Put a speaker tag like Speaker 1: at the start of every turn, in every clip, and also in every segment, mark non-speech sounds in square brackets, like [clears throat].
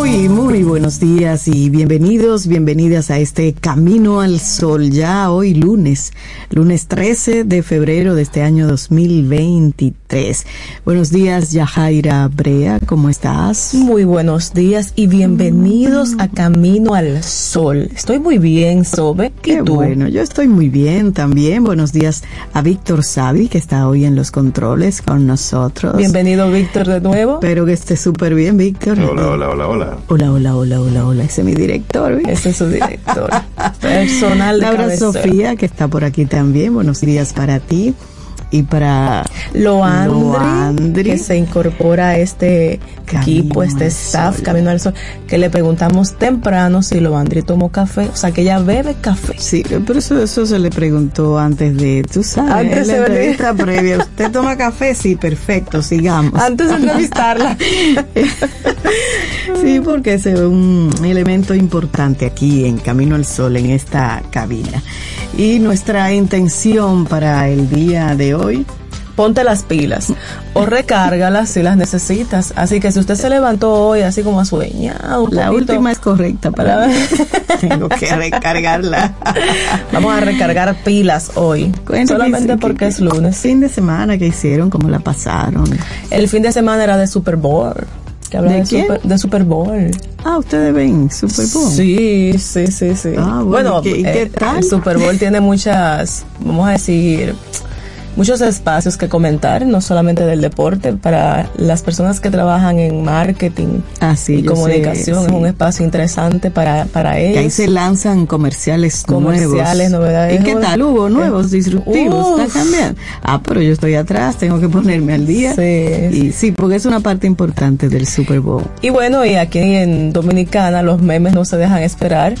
Speaker 1: Muy, muy buenos días y bienvenidos, bienvenidas a este Camino al Sol, ya hoy lunes, lunes 13 de febrero de este año 2023. Buenos días, Yajaira Brea, ¿cómo estás?
Speaker 2: Muy buenos días y bienvenidos a Camino al Sol. Estoy muy bien, Sobe.
Speaker 1: Qué bueno, yo estoy muy bien también. Buenos días a Víctor Savi, que está hoy en los controles con nosotros.
Speaker 2: Bienvenido, Víctor, de nuevo.
Speaker 1: Espero que esté súper bien, Víctor.
Speaker 3: Hola, hola, hola, hola.
Speaker 1: Hola, hola, hola, hola, hola. Ese es mi director. ¿ves?
Speaker 2: Ese es su director [laughs] personal de
Speaker 1: Laura. Sofía, que está por aquí también. Buenos días para ti y para
Speaker 2: Loandri,
Speaker 1: Loandri.
Speaker 2: que se incorpora a este
Speaker 1: Camino
Speaker 2: equipo, este staff
Speaker 1: Sol.
Speaker 2: Camino al Sol, que le preguntamos temprano si Loandri tomó café, o sea que ella bebe café.
Speaker 1: Sí, pero eso, eso se le preguntó antes de, tú sabes,
Speaker 2: Antes
Speaker 1: la
Speaker 2: de venir.
Speaker 1: entrevista [laughs] previa. ¿Usted toma café? Sí, perfecto, sigamos.
Speaker 2: Antes de entrevistarla.
Speaker 1: Sí, porque es un elemento importante aquí en Camino al Sol, en esta cabina. Y nuestra intención para el día de hoy,
Speaker 2: ponte las pilas o recárgalas si las necesitas. Así que si usted se levantó hoy así como asueñado, un
Speaker 1: la
Speaker 2: poquito,
Speaker 1: última es correcta para mí. [laughs] Tengo que recargarla.
Speaker 2: vamos a recargar pilas hoy.
Speaker 1: Cuéntame,
Speaker 2: solamente
Speaker 1: ¿qué-
Speaker 2: porque es lunes.
Speaker 1: Fin de semana que hicieron, cómo la pasaron.
Speaker 2: El fin de semana era de Super Bowl. Que habla
Speaker 1: ¿De
Speaker 2: de? Super, de Super Bowl.
Speaker 1: Ah, ustedes ven Super Bowl.
Speaker 2: Sí, sí, sí, sí.
Speaker 1: Ah, bueno, ¿y qué- y qué
Speaker 2: eh,
Speaker 1: tal?
Speaker 2: El Super Bowl tiene muchas, vamos a decir, muchos espacios que comentar, no solamente del deporte, para las personas que trabajan en marketing
Speaker 1: Ah, sí,
Speaker 2: y comunicación.
Speaker 1: sé,
Speaker 2: Es un espacio interesante para, para
Speaker 1: Que ahí
Speaker 2: ellos.
Speaker 1: se lanzan comerciales,
Speaker 2: Comerciales,
Speaker 1: nuevos.
Speaker 2: novedades.
Speaker 1: ¿Y qué tal? ¿Hubo nuevos disruptivos? ¿Está cambiando? Ah, pero yo estoy atrás, tengo que ponerme al día.
Speaker 2: Sí.
Speaker 1: Y sí, porque es una parte importante del Super Bowl.
Speaker 2: Y bueno, y aquí en Dominicana los memes no se dejan esperar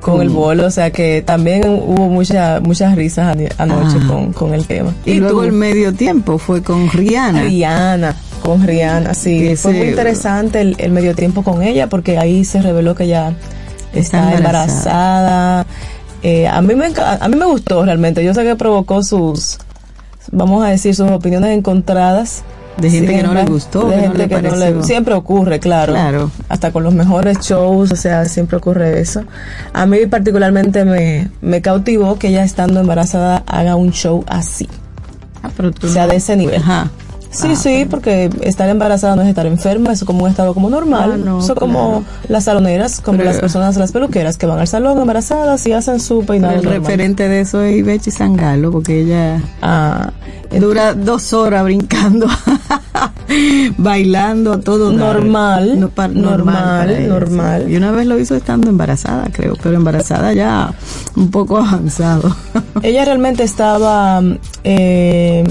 Speaker 2: con el bolo, o sea que también hubo mucha, muchas risas anoche
Speaker 1: Ah.
Speaker 2: con, con el tema.
Speaker 1: Y, luego
Speaker 2: tú?
Speaker 1: el medio tiempo fue con Rihanna.
Speaker 2: Rihanna, con Rihanna, sí. Fue muy interesante el, el medio tiempo con ella porque ahí se reveló que ella
Speaker 1: Está
Speaker 2: está,
Speaker 1: embarazada.
Speaker 2: embarazada. Eh, a, mí me, a mí me gustó realmente. Yo sé que provocó sus, vamos a decir, sus opiniones encontradas.
Speaker 1: De gente que no le gustó,
Speaker 2: de
Speaker 1: que
Speaker 2: gente
Speaker 1: le
Speaker 2: que no
Speaker 1: pareció.
Speaker 2: Siempre ocurre, claro.
Speaker 1: Claro.
Speaker 2: Hasta con los mejores shows, o sea, siempre ocurre eso. A mí particularmente me, me cautivó que ella estando embarazada haga un show así.
Speaker 1: Ah, pero tú
Speaker 2: O sea,
Speaker 1: no-
Speaker 2: de ese nivel.
Speaker 1: Ajá.
Speaker 2: Sí,
Speaker 1: Ah,
Speaker 2: sí, porque estar embarazada no es estar enferma, eso es como un estado como normal.
Speaker 1: Ah, no,
Speaker 2: eso como las saloneras, como
Speaker 1: Pero-
Speaker 2: las personas, las peluqueras que van al salón embarazadas y hacen su peinado.
Speaker 1: El
Speaker 2: normal.
Speaker 1: referente de eso es Ibechi Sangalo, porque ella
Speaker 2: Ah,
Speaker 1: dura dos horas brincando, [laughs] bailando, todo.
Speaker 2: Normal,
Speaker 1: No, pa-
Speaker 2: normal, normal.
Speaker 1: sí. Y una vez lo hizo estando embarazada, creo, pero embarazada ya un poco avanzado. [laughs]
Speaker 2: ella realmente estaba, eh,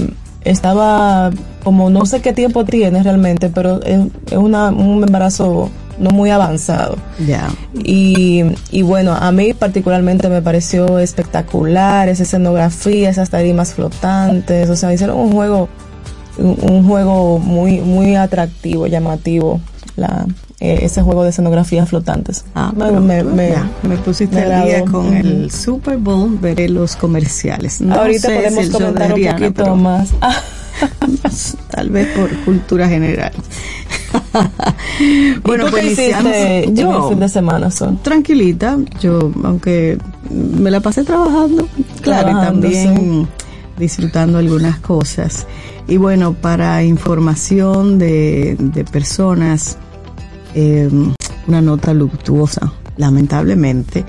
Speaker 2: estaba como no sé qué tiempo tiene realmente, pero es, es una, un embarazo no muy avanzado.
Speaker 1: ya.
Speaker 2: Y, y bueno, a mí particularmente me pareció espectacular esa escenografía, esas tarimas flotantes, o sea, hicieron un juego, un, un juego muy, muy atractivo, llamativo, la, eh, ese juego de escenografías flotantes.
Speaker 1: Ah,
Speaker 2: Me-
Speaker 1: pero,
Speaker 2: me- me-
Speaker 1: ya, me pusiste
Speaker 2: me
Speaker 1: al día con el Super Bowl, veré los comerciales. No
Speaker 2: Ahorita
Speaker 1: sé
Speaker 2: podemos
Speaker 1: el
Speaker 2: comentar un poquito
Speaker 1: pero
Speaker 2: más. [laughs] [laughs]
Speaker 1: Tal vez por cultura general.
Speaker 2: ¿Y tú qué hiciste en
Speaker 1: Yo,
Speaker 2: el fin de semana, Son?
Speaker 1: tranquilita, yo, aunque me la pasé trabajando, claro, y también disfrutando algunas cosas. Y bueno, para información de, de personas, eh, una nota luctuosa, lamentablemente.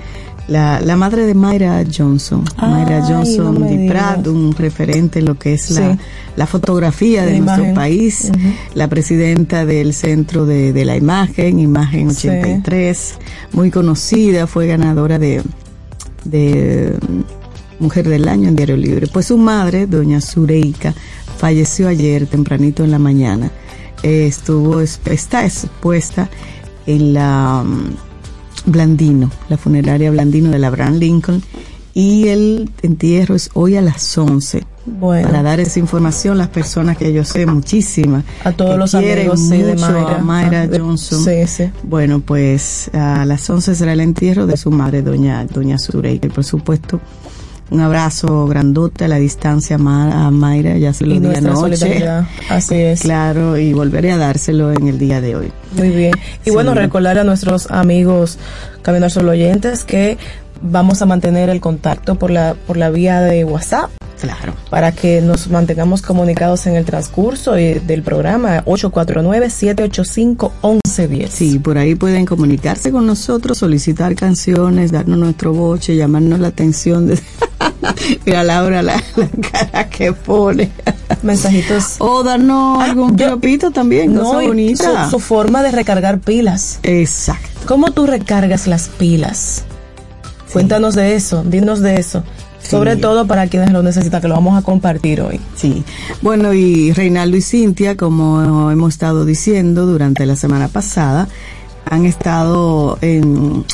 Speaker 1: La, la madre de Mayra Johnson, Mayra
Speaker 2: Ay,
Speaker 1: Johnson
Speaker 2: no
Speaker 1: de Prat,
Speaker 2: digas.
Speaker 1: un referente en lo que es la,
Speaker 2: Sí.
Speaker 1: la fotografía de nuestro
Speaker 2: imagen.
Speaker 1: país, la presidenta del Centro de, de la Imagen, Imagen
Speaker 2: Sí.
Speaker 1: 83, muy conocida, fue ganadora de, de Mujer del Año en Diario Libre. Pues su madre, doña Zureika, falleció ayer tempranito en la mañana. Eh, estuvo, está expuesta en la mm, Blandino, la funeraria Blandino de la Abraham Lincoln, y el entierro es hoy a las 11
Speaker 2: Bueno.
Speaker 1: para dar esa información las personas que yo sé muchísimas
Speaker 2: A todos
Speaker 1: que
Speaker 2: los amigos, sí, de
Speaker 1: mucho
Speaker 2: Mayra.
Speaker 1: a Mayra
Speaker 2: Ah, de-
Speaker 1: Johnson
Speaker 2: sí, sí.
Speaker 1: bueno pues a las 11 será el entierro de su madre doña doña Sureika y por supuesto un abrazo grandote a la distancia a Ma- a Mayra ya se lo
Speaker 2: Y
Speaker 1: di anoche.
Speaker 2: Así es.
Speaker 1: claro y volveré a dárselo en el día de hoy
Speaker 2: Muy bien. Y
Speaker 1: Sí.
Speaker 2: bueno, recordar a nuestros amigos Camino al Sol oyentes que vamos a mantener el contacto por la, por la vía de WhatsApp
Speaker 1: claro
Speaker 2: para que nos mantengamos comunicados en el transcurso eh, del programa 849-785-1110.
Speaker 1: Sí, por ahí pueden comunicarse con nosotros, solicitar canciones, darnos nuestro boche, llamarnos la atención. De... [laughs] Mira Laura la, la cara que pone.
Speaker 2: Mensajitos. [laughs]
Speaker 1: O darnos algún
Speaker 2: yo-
Speaker 1: piropito también, cosa
Speaker 2: y
Speaker 1: bonita.
Speaker 2: Su, su forma de recargar pilas.
Speaker 1: Exacto.
Speaker 2: ¿Cómo tú recargas las pilas? Cuéntanos de eso, dinos de eso. Sobre todo para quienes lo necesitan, que lo vamos a compartir hoy.
Speaker 1: Sí. Bueno, y Reinaldo y Cintia, como hemos estado diciendo durante la semana pasada, han estado en,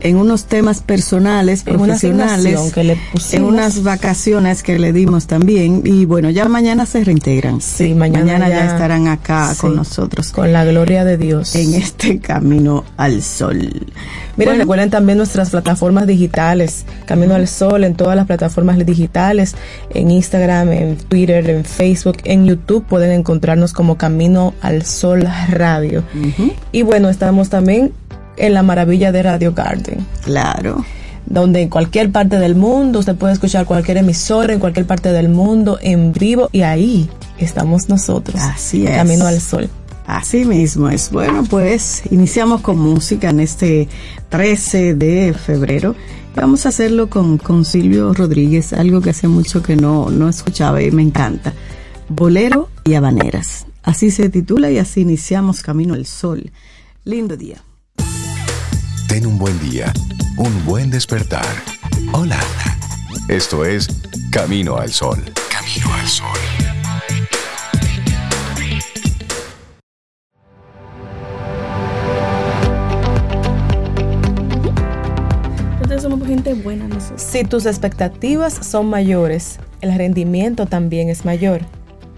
Speaker 1: en unos temas personales,
Speaker 2: En
Speaker 1: profesionales,
Speaker 2: que le
Speaker 1: en unas vacaciones que le dimos también. Y bueno, ya mañana se reintegran.
Speaker 2: Sí, mañana
Speaker 1: ya,
Speaker 2: ya-
Speaker 1: estarán acá
Speaker 2: Sí.
Speaker 1: con nosotros
Speaker 2: Con la gloria de Dios.
Speaker 1: en este camino al sol.
Speaker 2: Miren,
Speaker 1: Bueno,
Speaker 2: recuerden también nuestras plataformas digitales, Camino al Sol, en todas las plataformas digitales, en Instagram, en Twitter, en Facebook, en YouTube, pueden encontrarnos como Camino al Sol Radio. Y bueno, estamos también en la maravilla de Radio Garden,
Speaker 1: Claro.
Speaker 2: donde en cualquier parte del mundo usted puede escuchar cualquier emisora en cualquier parte del mundo en vivo y ahí estamos nosotros.
Speaker 1: Así es.
Speaker 2: Camino al Sol.
Speaker 1: Así mismo es. Bueno, pues iniciamos con música en este 13 de febrero. Vamos a hacerlo con, con Silvio Rodríguez, algo que hace mucho que no, no escuchaba y me encanta. Bolero y habaneras. Así se titula y así iniciamos Camino al Sol. Lindo día.
Speaker 3: Ten un buen día, un buen despertar. Hola. Esto es Camino al Sol. Camino al Sol.
Speaker 4: Somos gente buena nosotros.
Speaker 2: Si tus expectativas son mayores, el rendimiento también es mayor.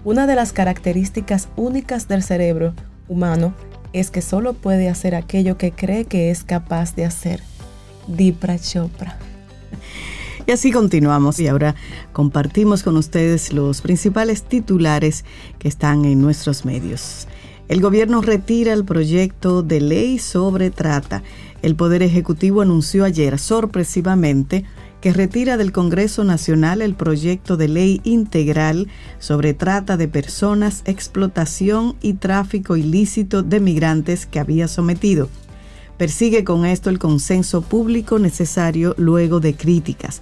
Speaker 2: Una de las características únicas del cerebro humano es que solo puede hacer aquello que cree que es capaz de hacer. Dipra Chopra.
Speaker 1: Y así continuamos y ahora compartimos con ustedes los principales titulares que están en nuestros medios. El gobierno retira el proyecto de ley sobre trata. El Poder Ejecutivo anunció ayer sorpresivamente que retira del Congreso Nacional el proyecto de ley integral sobre trata de personas, explotación y tráfico ilícito de migrantes que había sometido. Persigue con esto el consenso público necesario luego de críticas.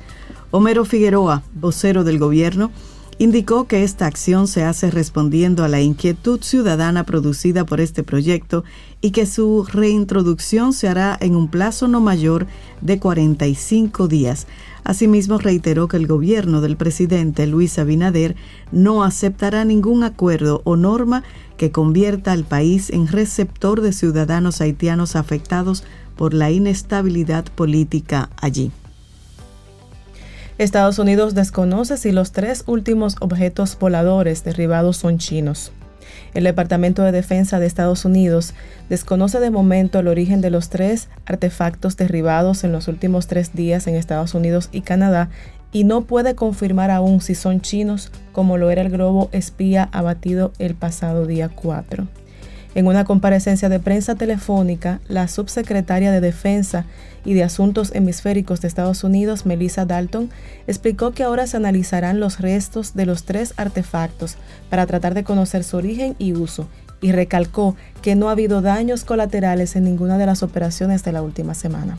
Speaker 1: Homero Figueroa, vocero del gobierno, indicó que esta acción se hace respondiendo a la inquietud ciudadana producida por este proyecto y que su reintroducción se hará en un plazo no mayor de 45 días. Asimismo, reiteró que el gobierno del presidente Luis Abinader no aceptará ningún acuerdo o norma que convierta al país en receptor de ciudadanos haitianos afectados por la inestabilidad política allí.
Speaker 2: Estados Unidos desconoce si los tres últimos objetos voladores derribados son chinos. El Departamento de Defensa de Estados Unidos desconoce de momento el origen de los tres artefactos derribados en los últimos tres días en Estados Unidos y Canadá y no puede confirmar aún si son chinos como lo era el globo espía abatido el pasado día 4. En una comparecencia de prensa telefónica, la subsecretaria de Defensa y de Asuntos Hemisféricos de Estados Unidos, Melissa Dalton, explicó que ahora se analizarán los restos de los tres artefactos para tratar de conocer su origen y uso, y recalcó que no ha habido daños colaterales en ninguna de las operaciones de la última semana.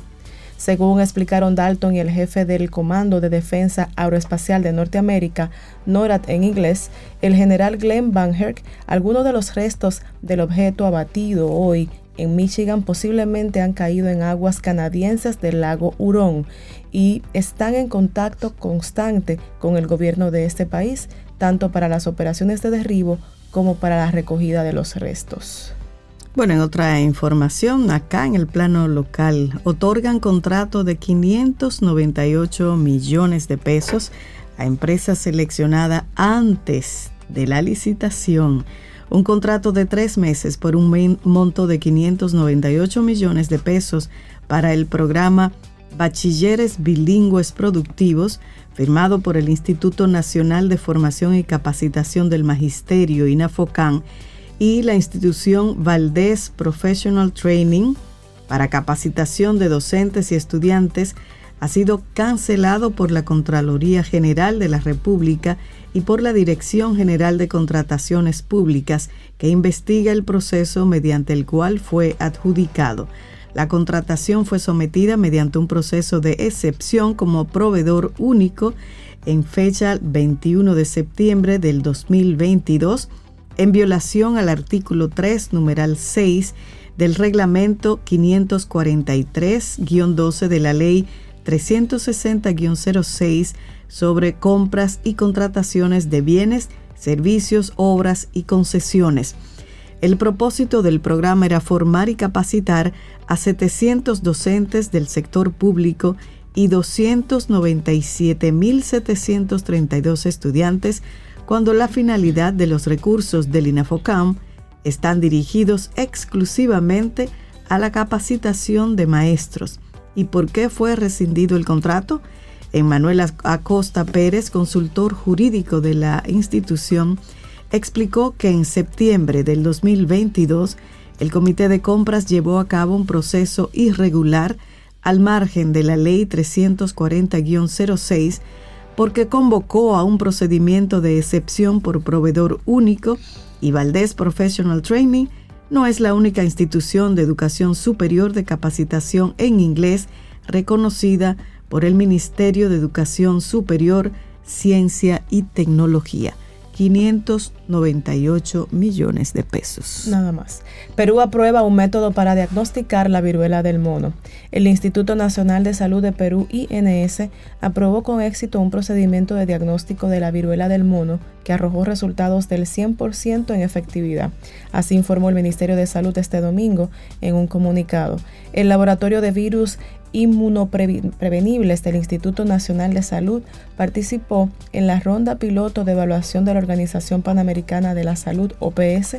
Speaker 2: Según explicaron Dalton y el jefe del Comando de Defensa Aeroespacial de Norteamérica, NORAD en inglés, el general Glenn Van Herk, algunos de los restos del objeto abatido hoy en Michigan posiblemente han caído en aguas canadienses del lago Hurón y están en contacto constante con el gobierno de este país, tanto para las operaciones de derribo como para la recogida de los restos.
Speaker 1: Bueno, en otra información, acá en el plano local, otorgan contrato de 598 millones de pesos a empresa seleccionada antes de la licitación. Un contrato de tres meses por un monto de 598 millones de pesos para el programa Bachilleres Bilingües Productivos, firmado por el Instituto Nacional de Formación y Capacitación del Magisterio, INAFOCAN, y la institución Valdés Professional Training para capacitación de docentes y estudiantes, ha sido cancelado por la Contraloría General de la República y por la Dirección General de Contrataciones Públicas, que investiga el proceso mediante el cual fue adjudicado. La contratación fue sometida mediante un proceso de excepción como proveedor único en fecha 21 de septiembre del 2022, en violación al artículo 3, numeral 6 del reglamento 543-12 de la ley 360-06 sobre compras y contrataciones de bienes, servicios, obras y concesiones. El propósito del programa era formar y capacitar a 700 docentes del sector público y 297.732 estudiantes, cuando la finalidad de los recursos del INAFOCAM están dirigidos exclusivamente a la capacitación de maestros. ¿Y por qué fue rescindido el contrato? Emmanuel Acosta Pérez, consultor jurídico de la institución, explicó que en septiembre del 2022 el Comité de Compras llevó a cabo un proceso irregular al margen de la Ley 340-06 porque convocó a un procedimiento de excepción por proveedor único y Valdés Professional Training no es la única institución de educación superior de capacitación en inglés reconocida por el Ministerio de Educación Superior, Ciencia y Tecnología. 598 millones de pesos.
Speaker 2: Nada más. Perú aprueba un método para diagnosticar la viruela del mono. El Instituto Nacional de Salud de Perú, INS, aprobó con éxito un procedimiento de diagnóstico de la viruela del mono que arrojó resultados del 100% en efectividad. Así informó el Ministerio de Salud este domingo en un comunicado. El laboratorio de virus inmunoprevenibles del Instituto Nacional de Salud participó en la ronda piloto de evaluación de la Organización Panamericana de la Salud, OPS,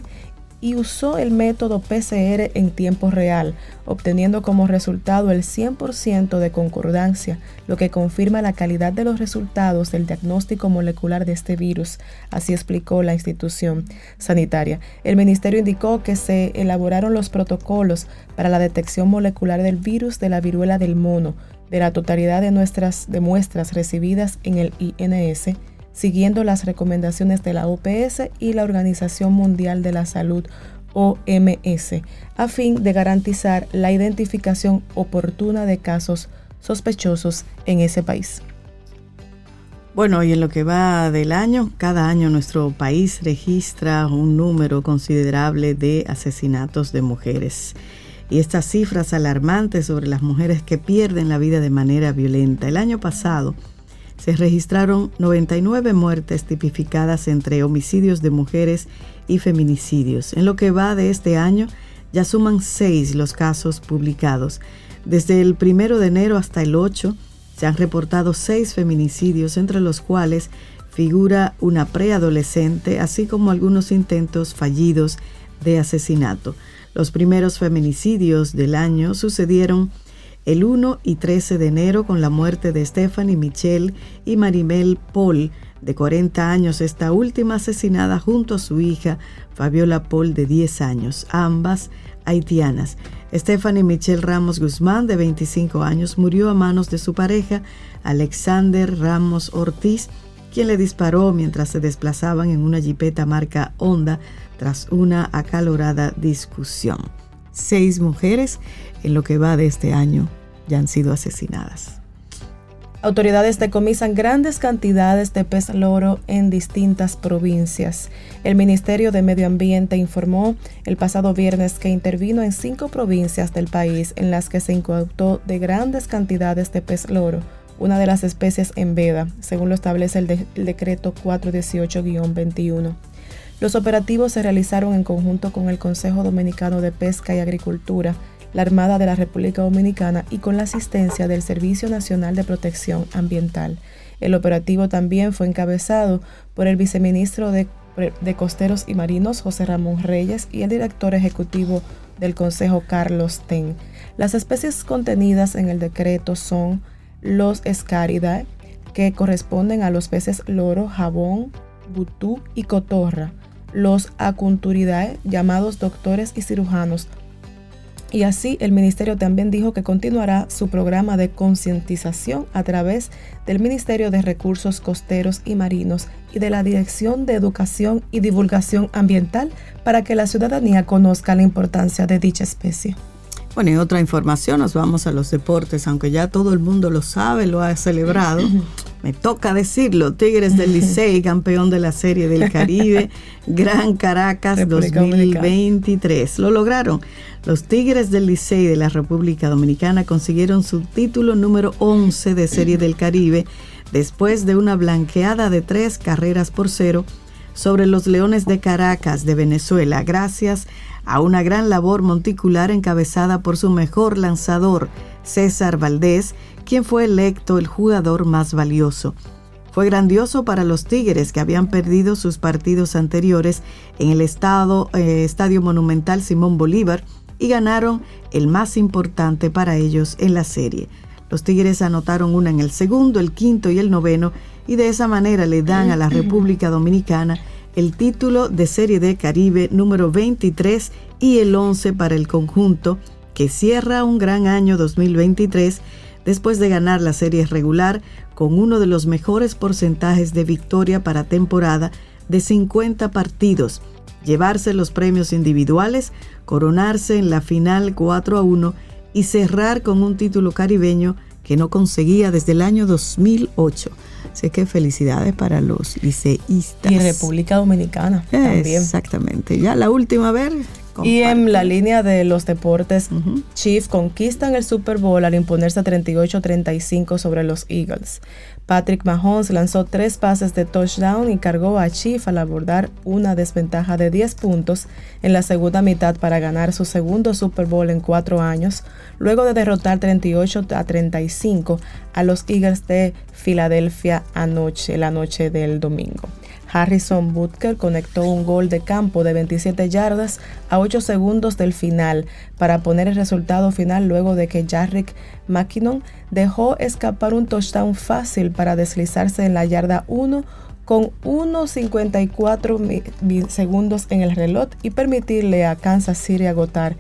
Speaker 2: y usó el método PCR en tiempo real, obteniendo como resultado el 100% de concordancia, lo que confirma la calidad de los resultados del diagnóstico molecular de este virus, así explicó la institución sanitaria. El ministerio indicó que se elaboraron los protocolos para la detección molecular del virus de la viruela del mono, de la totalidad de nuestras de muestras recibidas en el INS siguiendo las recomendaciones de la OPS y la Organización Mundial de la Salud OMS, a fin de garantizar la identificación oportuna de casos sospechosos en ese país.
Speaker 1: Bueno, y en lo que va del año, cada año nuestro país registra un número considerable de asesinatos de mujeres. Y estas cifras alarmantes sobre las mujeres que pierden la vida de manera violenta. El año pasado, se registraron 99 muertes tipificadas entre homicidios de mujeres y feminicidios. En lo que va de este año, ya suman seis los casos publicados. Desde el primero de enero hasta el 8 se han reportado seis feminicidios, entre los cuales figura una preadolescente, así como algunos intentos fallidos de asesinato. Los primeros feminicidios del año sucedieron el 1 y 13 de enero con la muerte de Stephanie Michelle y Marimel Paul, de 40 años, esta última asesinada junto a su hija Fabiola Paul, de 10 años, ambas haitianas. Stephanie Michelle Ramos Guzmán, de 25 años, murió a manos de su pareja, Alexander Ramos Ortiz, quien le disparó mientras se desplazaban en una jipeta marca Honda tras una acalorada discusión. Seis mujeres en lo que va de este año ya han sido asesinadas.
Speaker 2: Autoridades decomisan grandes cantidades de pez loro en distintas provincias. El Ministerio de Medio Ambiente informó el pasado viernes que intervino en cinco provincias del país en las que se incautó de grandes cantidades de pez loro, una de las especies en veda, según lo establece el, el decreto 418-21. Los operativos se realizaron en conjunto con el Consejo Dominicano de Pesca y Agricultura, la Armada de la República Dominicana y con la asistencia del Servicio Nacional de Protección Ambiental. El operativo también fue encabezado por el viceministro de, Costeros y Marinos, José Ramón Reyes, y el director ejecutivo del Consejo, Carlos Ten. Las especies contenidas en el decreto son los Escaridae, que corresponden a los peces loro, jabón, butú y cotorra, los Acunturidae, llamados doctores y cirujanos. Y así el ministerio también dijo que continuará su programa de concientización a través del Ministerio de Recursos Costeros y Marinos y de la Dirección de Educación y Divulgación Ambiental para que la ciudadanía conozca la importancia de dicha especie.
Speaker 1: Bueno, y otra información, nos vamos a los deportes, aunque ya todo el mundo lo sabe, lo ha celebrado. [laughs] Me toca decirlo, Tigres del Licey, [laughs] campeón de la Serie del Caribe, [laughs] Gran Caracas 2023. Lo lograron. Los Tigres del Licey de la República Dominicana consiguieron su título número 11 de Serie del Caribe después de una blanqueada de tres carreras por cero sobre los Leones de Caracas de Venezuela, gracias a una gran labor monticular encabezada por su mejor lanzador, César Valdés, quien fue electo el jugador más valioso. Fue grandioso para los Tigres que habían perdido sus partidos anteriores en el estado, eh, Estadio Monumental Simón Bolívar y ganaron el más importante para ellos en la serie. Los Tigres anotaron una en el segundo, el quinto y el noveno y de esa manera le dan a la [clears throat] República Dominicana el título de Serie de Caribe número 23 y el 11 para el conjunto, que cierra un gran año 2023 después de ganar la serie regular con uno de los mejores porcentajes de victoria para temporada de 50 partidos, llevarse los premios individuales, coronarse en la final 4 a 1 y cerrar con un título caribeño que no conseguía desde el año 2008. Así que felicidades para los liceístas.
Speaker 2: Y República Dominicana también.
Speaker 1: Exactamente. Ya la última vez.
Speaker 2: Y en la línea de los deportes, Chief conquistan el Super Bowl al imponerse a 38-35 sobre los Eagles. Patrick Mahomes lanzó tres pases de touchdown y cargó a Chief al abordar una desventaja de 10 puntos en la segunda mitad para ganar su segundo Super Bowl en cuatro años, luego de derrotar 38 a 35 a los Eagles de Filadelfia anoche, la noche del domingo. Harrison Butker conectó un gol de campo de 27 yardas a 8 segundos del final para poner el resultado final luego de que Jarrick McKinnon dejó escapar un touchdown fácil para deslizarse en la yarda 1 con 1.54 segundos en el reloj y permitirle a Kansas City agotar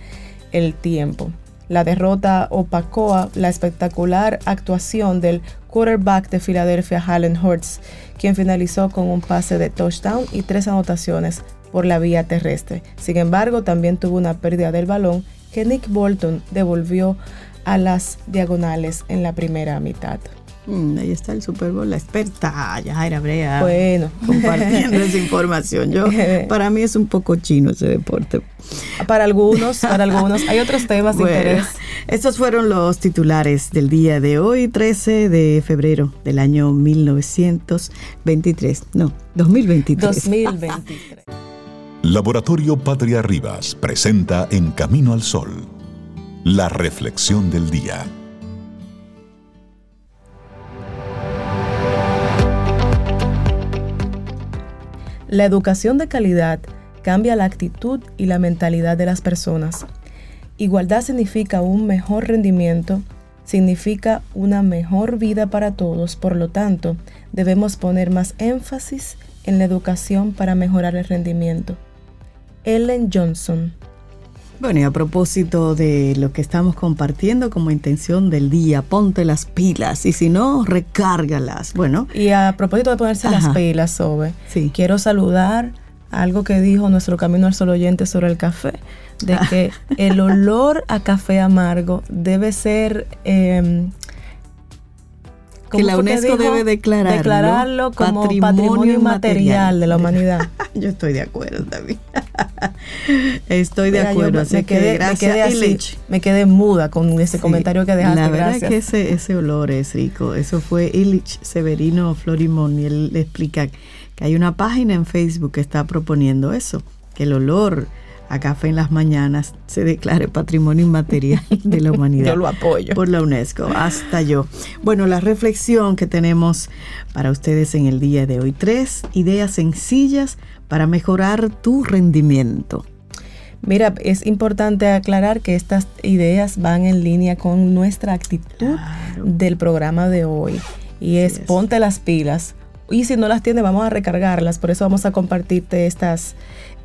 Speaker 2: el tiempo. La derrota opacó la espectacular actuación del quarterback de Filadelfia, Allen Hurts, quien finalizó con un pase de touchdown y tres anotaciones por la vía terrestre. Sin embargo, también tuvo una pérdida del balón que Nick Bolton devolvió a las diagonales en la primera mitad.
Speaker 1: Mm, ahí está el Super Bowl, la experta Yajaira Brea.
Speaker 2: Bueno,
Speaker 1: compartiendo esa [laughs] información. Yo, para mí es un poco chino ese deporte.
Speaker 2: Para algunos, para algunos. Hay otros temas de interés.
Speaker 1: Estos fueron los titulares del día de hoy, 13 de febrero del año 1923. No, 2023.
Speaker 2: 2023.
Speaker 3: Laboratorio Patria Rivas presenta En Camino al Sol, la reflexión del día.
Speaker 2: La educación de calidad cambia la actitud y la mentalidad de las personas. Igualdad significa un mejor rendimiento, significa una mejor vida para todos, por lo tanto, debemos poner más énfasis en la educación para mejorar el rendimiento. Ellen Johnson
Speaker 1: bueno, y a propósito de lo que estamos compartiendo como intención del día, ponte las pilas y si no, recárgalas. Bueno.
Speaker 2: Y a propósito de ponerse las pilas, Sobe, sí. quiero saludar algo que dijo nuestro Camino al Sol oyente sobre el café, de que [laughs] el olor a café amargo debe ser eh,
Speaker 1: que la UNESCO debe declararlo,
Speaker 2: declararlo como patrimonio, inmaterial de la humanidad. [laughs]
Speaker 1: yo estoy de acuerdo también. [laughs] estoy de acuerdo.
Speaker 2: me, quedé, gracias, me, quedé muda con ese comentario que dejaste.
Speaker 1: La verdad es que ese, ese olor es rico. Eso fue Illich Severino Florimón y él explica que hay una página en Facebook que está proponiendo eso, que el olor a Café en las Mañanas se declare Patrimonio Inmaterial [laughs] de la Humanidad.
Speaker 2: Yo lo apoyo.
Speaker 1: Por la UNESCO, hasta yo. Bueno, la reflexión que tenemos para ustedes en el día de hoy. Tres ideas sencillas para mejorar tu rendimiento.
Speaker 2: Mira, es importante aclarar que estas ideas van en línea con nuestra actitud del programa de hoy. Y es, ponte las pilas. Y si no las tienes, vamos a recargarlas. Por eso vamos a compartirte estas,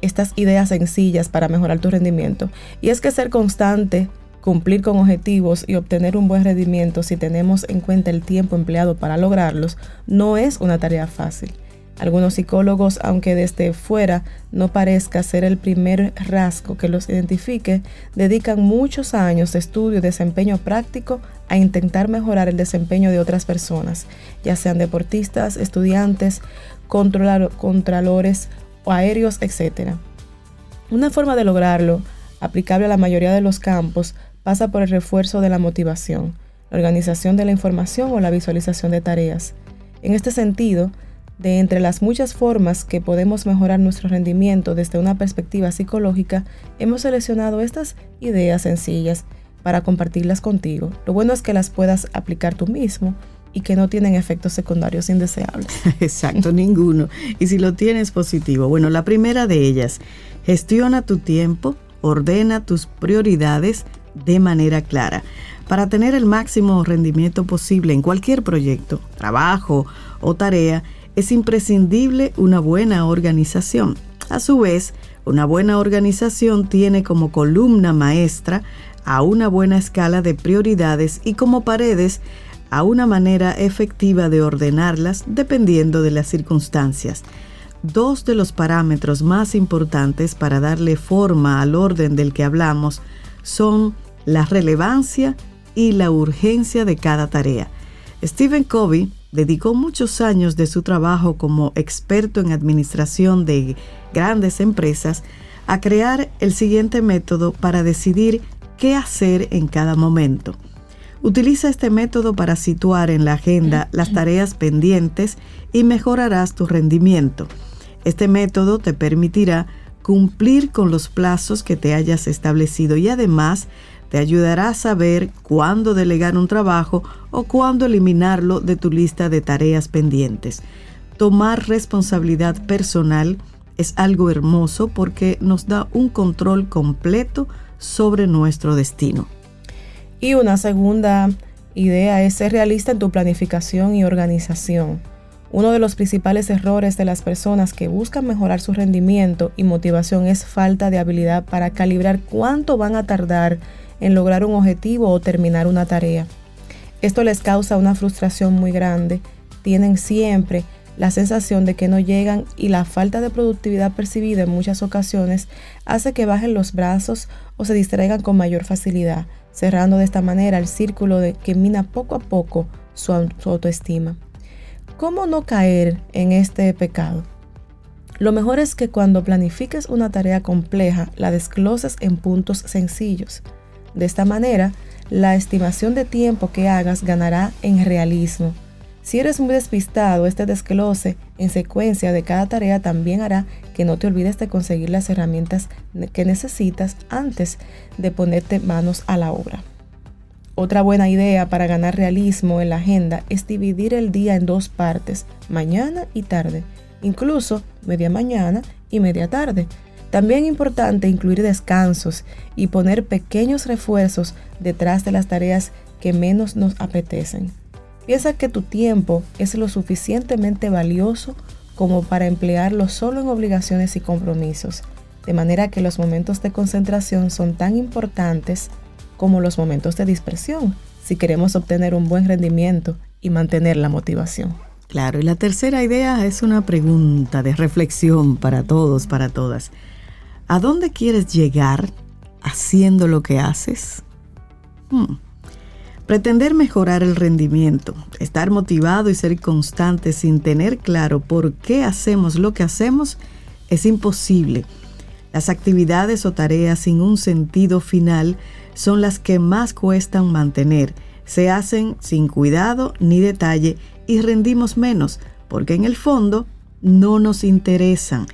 Speaker 2: estas ideas sencillas para mejorar tu rendimiento. Y es que ser constante, cumplir con objetivos y obtener un buen rendimiento si tenemos en cuenta el tiempo empleado para lograrlos, no es una tarea fácil. Algunos psicólogos, aunque desde fuera no parezca ser el primer rasgo que los identifique, dedican muchos años de estudio y desempeño práctico a intentar mejorar el desempeño de otras personas, ya sean deportistas, estudiantes, contralores o aéreos, etc. Una forma de lograrlo, aplicable a la mayoría de los campos, pasa por el refuerzo de la motivación, la organización de la información o la visualización de tareas. En este sentido, de entre las muchas formas que podemos mejorar nuestro rendimiento desde una perspectiva psicológica, hemos seleccionado estas ideas sencillas para compartirlas contigo. Lo bueno es que las puedas aplicar tú mismo y que no tienen efectos secundarios indeseables. [laughs]
Speaker 1: Exacto, ninguno. Y si lo tienes positivo, bueno, la primera de ellas, gestiona tu tiempo, ordena tus prioridades de manera clara. Para tener el máximo rendimiento posible en cualquier proyecto, trabajo o tarea, es imprescindible una buena organización. A su vez, una buena organización tiene como columna maestra a una buena escala de prioridades y como paredes a una manera efectiva de ordenarlas dependiendo de las circunstancias. Dos de los parámetros más importantes para darle forma al orden del que hablamos son la relevancia y la urgencia de cada tarea. Stephen Covey dedicó muchos años de su trabajo como experto en administración de grandes empresas a crear el siguiente método para decidir qué hacer en cada momento. Utiliza este método para situar en la agenda [clears throat] las tareas pendientes y mejorarás tu rendimiento. Este método te permitirá cumplir con los plazos que te hayas establecido y además te ayudará a saber cuándo delegar un trabajo o cuándo eliminarlo de tu lista de tareas pendientes. Tomar responsabilidad personal es algo hermoso porque nos da un control completo sobre nuestro destino.
Speaker 2: Y una segunda idea es ser realista en tu planificación y organización. Uno de los principales errores de las personas que buscan mejorar su rendimiento y motivación es falta de habilidad para calibrar cuánto van a tardar en lograr un objetivo o terminar una tarea. Esto les causa una frustración muy grande. Tienen siempre la sensación de que no llegan y la falta de productividad percibida en muchas ocasiones hace que bajen los brazos o se distraigan con mayor facilidad, cerrando de esta manera el círculo de que mina poco a poco su, autoestima. ¿Cómo no caer en este pecado? Lo mejor es que cuando planifiques una tarea compleja, la desgloses en puntos sencillos. De esta manera, la estimación de tiempo que hagas ganará en realismo. Si eres muy despistado, este desglose en secuencia de cada tarea también hará que no te olvides de conseguir las herramientas que necesitas antes de ponerte manos a la obra. Otra buena idea para ganar realismo en la agenda es dividir el día en dos partes, mañana y tarde, incluso media mañana y media tarde, también es importante incluir descansos y poner pequeños refuerzos detrás de las tareas que menos nos apetecen. Piensa que tu tiempo es lo suficientemente valioso como para emplearlo solo en obligaciones y compromisos, de manera que los momentos de concentración son tan importantes como los momentos de dispersión, si queremos obtener un buen rendimiento y mantener la motivación.
Speaker 1: Claro, y la tercera idea es una pregunta de reflexión para todos, para todas. ¿A dónde quieres llegar haciendo lo que haces? Hmm. Pretender mejorar el rendimiento, estar motivado y ser constante sin tener claro por qué hacemos lo que hacemos es imposible. Las actividades o tareas sin un sentido final son las que más cuestan mantener. Se hacen sin cuidado ni detalle y rendimos menos porque en el fondo no nos interesan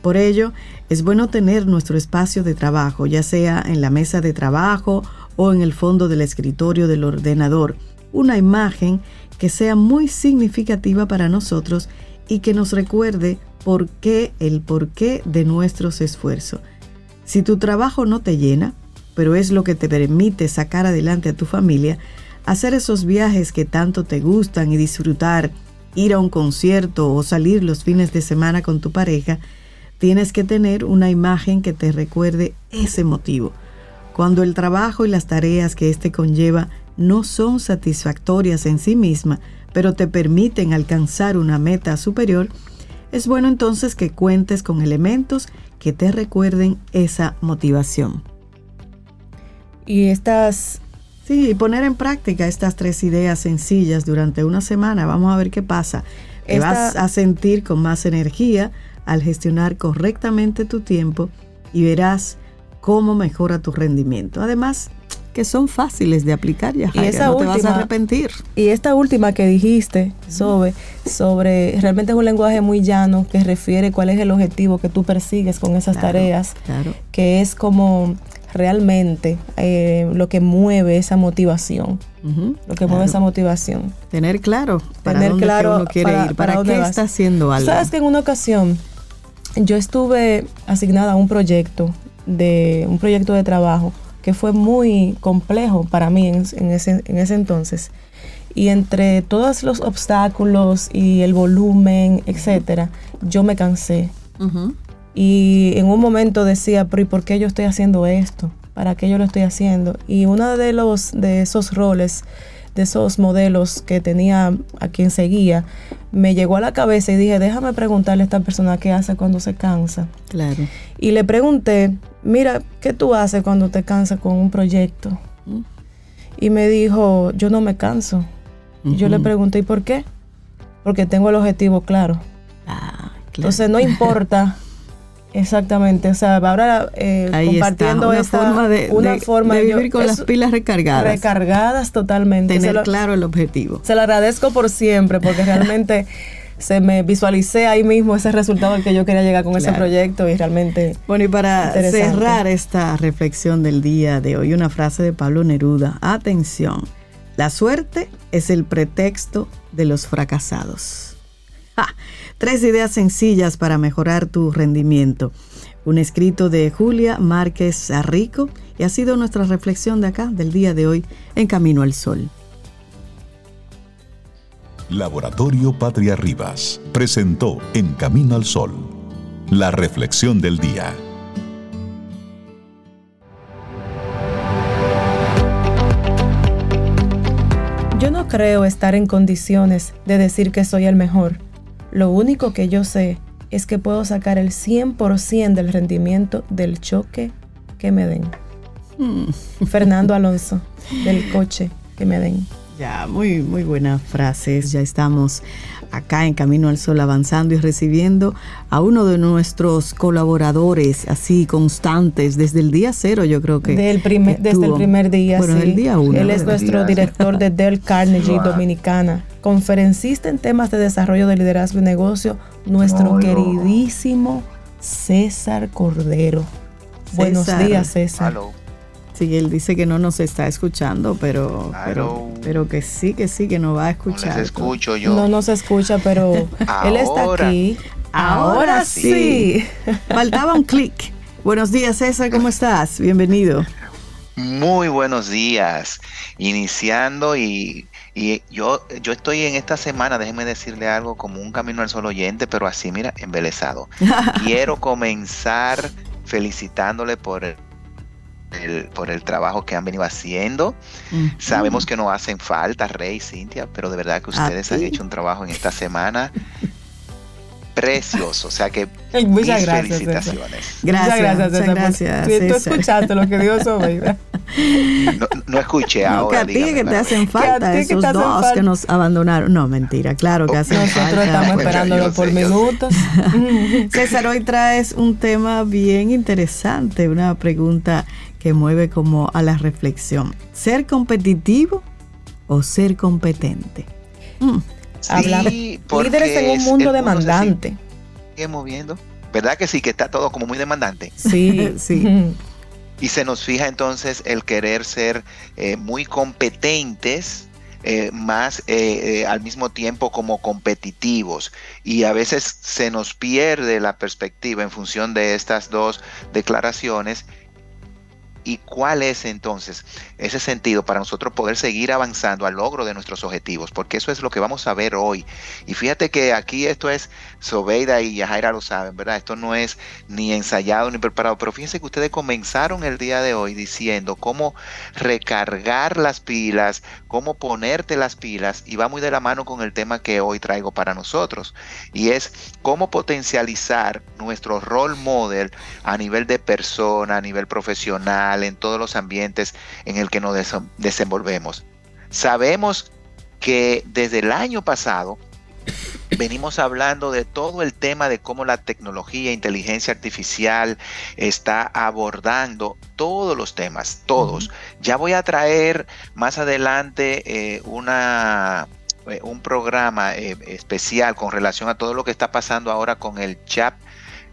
Speaker 1: Por ello, es bueno tener nuestro espacio de trabajo, ya sea en la mesa de trabajo o en el fondo del escritorio del ordenador, una imagen que sea muy significativa para nosotros y que nos recuerde por qué el porqué de nuestros esfuerzos. Si tu trabajo no te llena, pero es lo que te permite sacar adelante a tu familia, hacer esos viajes que tanto te gustan y disfrutar, ir a un concierto o salir los fines de semana con tu pareja, tienes que tener una imagen que te recuerde ese motivo. Cuando el trabajo y las tareas que éste conlleva no son satisfactorias en sí misma, pero te permiten alcanzar una meta superior, es bueno entonces que cuentes con elementos que te recuerden esa motivación.
Speaker 2: Y estas...
Speaker 1: Sí, y poner en práctica estas tres ideas sencillas durante una semana. Vamos a ver qué pasa. Te
Speaker 2: Esta-
Speaker 1: vas a sentir con más energía al gestionar correctamente tu tiempo y verás cómo mejora tu rendimiento. Además, que son fáciles de aplicar, ya
Speaker 2: Y esa
Speaker 1: no te vas a arrepentir.
Speaker 2: Y esta última que dijiste sobre, sobre, realmente es un lenguaje muy llano que refiere cuál es el objetivo que tú persigues con esas
Speaker 1: Claro,
Speaker 2: tareas,
Speaker 1: claro.
Speaker 2: que es como realmente eh, lo que mueve esa motivación, lo que mueve esa motivación.
Speaker 1: Tener claro para
Speaker 2: Tener
Speaker 1: dónde
Speaker 2: claro
Speaker 1: uno quiere
Speaker 2: para-
Speaker 1: ir,
Speaker 2: para
Speaker 1: qué
Speaker 2: vas.
Speaker 1: está haciendo algo.
Speaker 2: Sabes que en una ocasión yo estuve asignada a un proyecto de un proyecto de trabajo que fue muy complejo para mí en, en ese, en ese entonces. Y entre todos los obstáculos y el volumen, etcétera, yo me cansé. Y en un momento decía, pero ¿y por qué yo estoy haciendo esto? ¿Para qué yo lo estoy haciendo? Y uno de los de esos roles, de esos modelos que tenía a quien seguía, me llegó a la cabeza y dije, déjame preguntarle a esta persona qué hace cuando se cansa.
Speaker 1: Claro.
Speaker 2: Y le pregunté, mira, ¿qué tú haces cuando te cansas con un proyecto?
Speaker 1: Mm.
Speaker 2: Y me dijo, yo no me canso. Y yo le pregunté, ¿y por qué? Porque tengo el objetivo claro.
Speaker 1: Ah, claro.
Speaker 2: Entonces no importa [laughs] exactamente, o sea, ahora eh, compartiendo
Speaker 1: una
Speaker 2: esta-
Speaker 1: forma de,
Speaker 2: una
Speaker 1: de-
Speaker 2: forma
Speaker 1: de
Speaker 2: yo-
Speaker 1: vivir con
Speaker 2: es
Speaker 1: las pilas recargadas.
Speaker 2: recargadas totalmente.
Speaker 1: Tener
Speaker 2: lo,
Speaker 1: claro el objetivo.
Speaker 2: se lo agradezco por siempre porque [laughs] realmente se me visualicé ahí mismo ese resultado al que yo quería llegar con ese proyecto y realmente
Speaker 1: Bueno, y para cerrar esta reflexión del día de hoy, una frase de Pablo Neruda. Atención, la suerte es el pretexto de los fracasados. ¡Ja! Tres ideas sencillas para mejorar tu rendimiento. Un escrito de Julia Márquez Arrico y ha sido nuestra reflexión de acá, del día de hoy, en Camino al Sol.
Speaker 3: Laboratorio Patria Rivas presentó En Camino al Sol, la reflexión del día.
Speaker 2: yo no creo estar en condiciones de decir que soy el mejor. Lo único que yo sé es que puedo sacar el 100% del rendimiento del choque que me den. Fernando Alonso, del coche que me den.
Speaker 1: Ya, muy, muy buenas frases. Ya estamos acá en Camino al Sol avanzando y recibiendo a uno de nuestros colaboradores así constantes desde el día cero, yo creo que.
Speaker 2: Del primer-
Speaker 1: que
Speaker 2: desde el primer día,
Speaker 1: Bueno,
Speaker 2: sí.
Speaker 1: el día uno.
Speaker 2: Él es nuestro director de Dell Carnegie Dominicana, conferencista en temas de desarrollo de liderazgo y negocio, nuestro queridísimo César Cordero. Buenos días, César.
Speaker 1: Sí, él dice que no nos está escuchando, pero, pero, pero que sí, que sí, que nos va a
Speaker 5: No
Speaker 1: escuchar.
Speaker 5: les escucho yo.
Speaker 2: No nos escucha, pero [laughs] él está
Speaker 5: Ahora.
Speaker 2: aquí.
Speaker 1: Ahora sí. [laughs] Faltaba un clic. Buenos días, César, ¿cómo estás? Bienvenido.
Speaker 5: Muy buenos días. Iniciando y, y yo, yo estoy en esta semana, déjeme decirle algo, como un camino al sol oyente, pero así, mira, embelesado. [laughs] Quiero comenzar felicitándole por el, por el trabajo que han venido haciendo. Sabemos que nos hacen falta, Rey, Cintia, pero de verdad que ustedes han hecho un trabajo en esta semana precioso. O sea que [laughs]
Speaker 2: Muchas
Speaker 5: mis
Speaker 2: gracias, César.
Speaker 5: felicitaciones.
Speaker 1: Gracias,
Speaker 2: Muchas gracias,
Speaker 1: gracias,
Speaker 2: Sí, tú
Speaker 1: César.
Speaker 2: escuchaste lo que dijo [laughs] Sobeida.
Speaker 5: No, no escuché
Speaker 1: No, que
Speaker 5: ahora.
Speaker 1: a ti
Speaker 5: dígame,
Speaker 1: que te hacen
Speaker 2: Que a
Speaker 1: falta
Speaker 2: ti que
Speaker 1: esos
Speaker 2: te hacen
Speaker 1: dos
Speaker 2: falta.
Speaker 1: que nos abandonaron. No, mentira, claro que hacen
Speaker 2: Nosotros
Speaker 1: falta.
Speaker 2: estamos
Speaker 5: Yo
Speaker 2: esperándolo por
Speaker 5: yo sé.
Speaker 2: minutos. [laughs]
Speaker 1: César, hoy traes un tema bien interesante, una pregunta que mueve como a la reflexión. ¿Ser competitivo o ser competente? Mm,
Speaker 2: Hablamos- Líderes en un mundo
Speaker 5: se
Speaker 2: demandante.
Speaker 5: sigue moviendo. ¿Verdad que sí? Que está todo como muy demandante.
Speaker 2: Sí, [laughs] sí.
Speaker 5: Y se nos fija entonces el querer ser eh, muy competentes, eh, más eh, al mismo tiempo como competitivos. Y a veces se nos pierde la perspectiva en función de estas dos declaraciones ¿Y cuál es entonces ese sentido para nosotros poder seguir avanzando al logro de nuestros objetivos? Porque eso es lo que vamos a ver hoy. Y fíjate que aquí esto es, Sobeida y Yajaira lo saben, ¿verdad? Esto no es ni ensayado ni preparado, pero fíjense que ustedes comenzaron el día de hoy diciendo cómo recargar las pilas, cómo ponerte las pilas, y va muy de la mano con el tema que hoy traigo para nosotros, y es cómo potencializar nuestro role model a nivel de persona, a nivel profesional, en todos los ambientes en el que nos desenvolvemos. Sabemos que desde el año pasado venimos hablando de todo el tema de cómo la tecnología, inteligencia artificial está abordando todos los temas, todos. Ya voy a traer más adelante eh, una eh, un programa eh, especial con relación a todo lo que está pasando ahora con el chat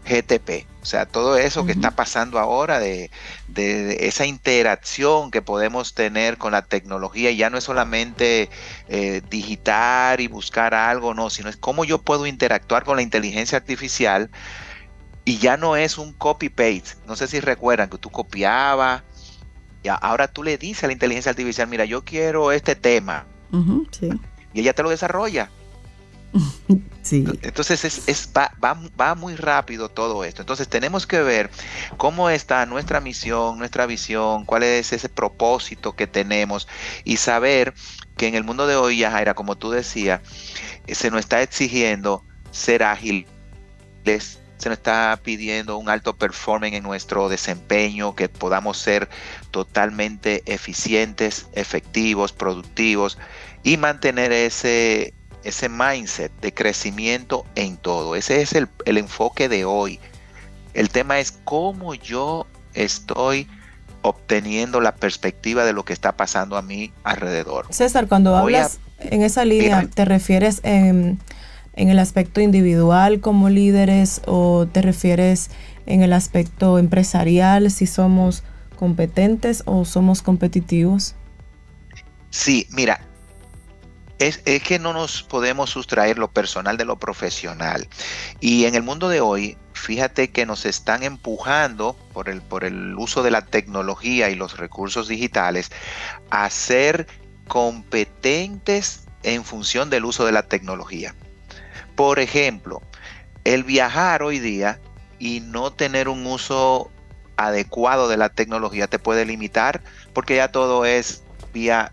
Speaker 5: GTP. O sea, todo eso que está pasando ahora de, esa interacción que podemos tener con la tecnología, ya no es solamente eh, digitar y buscar algo, no, sino es cómo yo puedo interactuar con la inteligencia artificial y ya no es un copy-paste. No sé si recuerdan que tú copiabas y ahora tú le dices a la inteligencia artificial, mira, yo quiero este tema. Y ella te lo desarrolla. [laughs] Entonces es, va, muy rápido todo esto. Entonces tenemos que ver cómo está nuestra misión, nuestra visión, cuál es ese propósito que tenemos y saber que en el mundo de hoy, Jaira, como tú decías, eh, se nos está exigiendo ser ágiles, se nos está pidiendo un alto performance en nuestro desempeño, que podamos ser totalmente eficientes, efectivos, productivos y mantener ese ese mindset de crecimiento en todo. Ese es el, enfoque de hoy. El tema es cómo yo estoy obteniendo la perspectiva de lo que está pasando a mí alrededor.
Speaker 2: César, cuando hablas en esa línea, ¿te refieres en, en, el aspecto individual como líderes o te refieres en el aspecto empresarial, si somos competentes o somos competitivos?
Speaker 5: Sí, mira, es, que no nos podemos sustraer lo personal de lo profesional. Y en el mundo de hoy, fíjate que nos están empujando por el, por el uso de la tecnología y los recursos digitales a ser competentes en función del uso de la tecnología. Por ejemplo, el viajar hoy día y no tener un uso adecuado de la tecnología te puede limitar porque ya todo es vía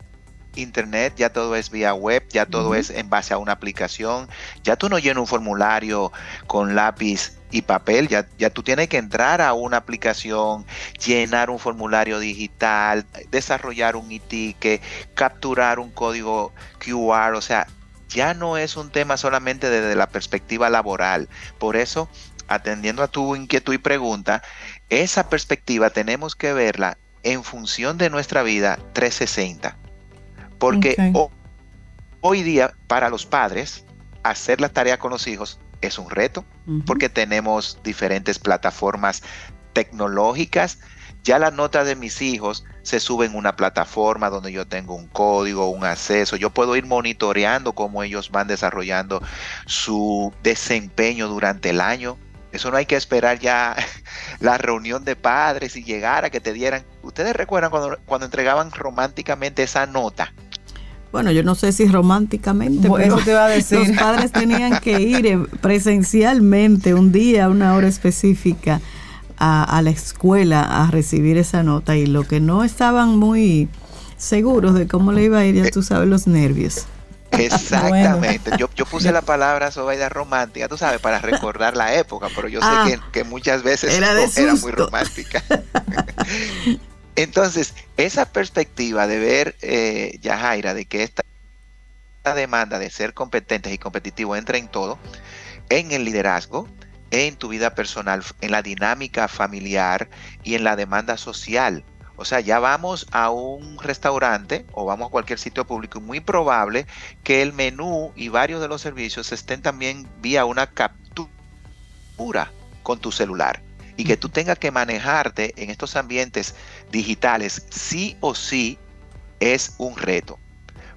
Speaker 5: internet, ya todo es vía web, ya todo es en base a una aplicación, ya tú no llenas un formulario con lápiz y papel, ya, ya tú tienes que entrar a una aplicación, llenar un formulario digital, desarrollar un e capturar un código QR, o sea, ya no es un tema solamente desde la perspectiva laboral. Por eso, atendiendo a tu inquietud y pregunta, esa perspectiva tenemos que verla en función de nuestra vida 360. Porque hoy día para los padres hacer la tarea con los hijos es un reto, porque tenemos diferentes plataformas tecnológicas. Ya las notas de mis hijos se suben en una plataforma donde yo tengo un código, un acceso. Yo puedo ir monitoreando cómo ellos van desarrollando su desempeño durante el año. Eso no hay que esperar ya [laughs] la reunión de padres y llegar a que te dieran. ¿Ustedes recuerdan cuando, cuando entregaban románticamente esa nota?
Speaker 1: Bueno, yo no sé si románticamente, pero
Speaker 2: te a [laughs] decir.
Speaker 1: los padres tenían que ir eh, presencialmente un día, una hora específica a, la escuela a recibir esa nota y lo que no estaban muy seguros de cómo le iba a ir, ya tú sabes, los nervios.
Speaker 5: Exactamente. Yo, yo, puse la palabra sobaida romántica, tú sabes, para recordar la época, pero yo sé ah. que, que, muchas veces
Speaker 1: era,
Speaker 5: era muy romántica. [laughs] Entonces, esa perspectiva de ver, eh, Yajaira, de que esta demanda de ser competentes y competitivos entra en todo, en el liderazgo, en tu vida personal, en la dinámica familiar y en la demanda social. O sea, ya vamos a un restaurante o vamos a cualquier sitio público, muy probable que el menú y varios de los servicios estén también vía una captura con tu celular y que tú tengas que manejarte en estos ambientes digitales sí o sí es un reto.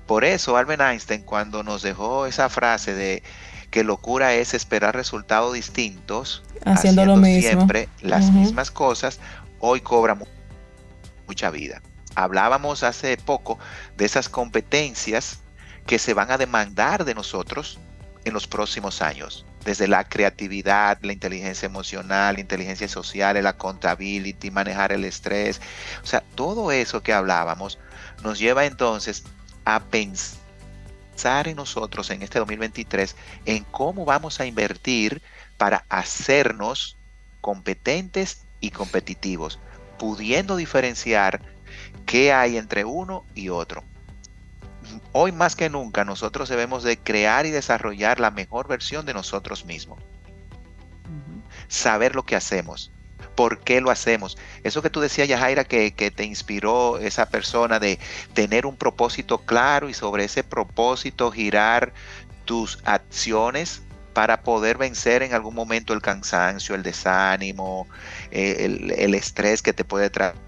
Speaker 5: Por eso Albert Einstein cuando nos dejó esa frase de que locura es esperar resultados distintos,
Speaker 2: Haciendo lo mismo.
Speaker 5: siempre las mismas cosas, hoy cobra mu- mucha vida. Hablábamos hace poco de esas competencias que se van a demandar de nosotros en los próximos años, desde la creatividad, la inteligencia emocional, la inteligencia social, la contability, manejar el estrés, o sea, todo eso que hablábamos nos lleva entonces a pensar en nosotros en este 2023 en cómo vamos a invertir para hacernos competentes y competitivos, pudiendo diferenciar qué hay entre uno y otro. Hoy más que nunca nosotros debemos de crear y desarrollar la mejor versión de nosotros mismos. Saber lo que hacemos, por qué lo hacemos. Eso que tú decías, Yajaira, que, que te inspiró esa persona de tener un propósito claro y sobre ese propósito girar tus acciones para poder vencer en algún momento el cansancio, el desánimo, eh, el, el estrés que te puede traer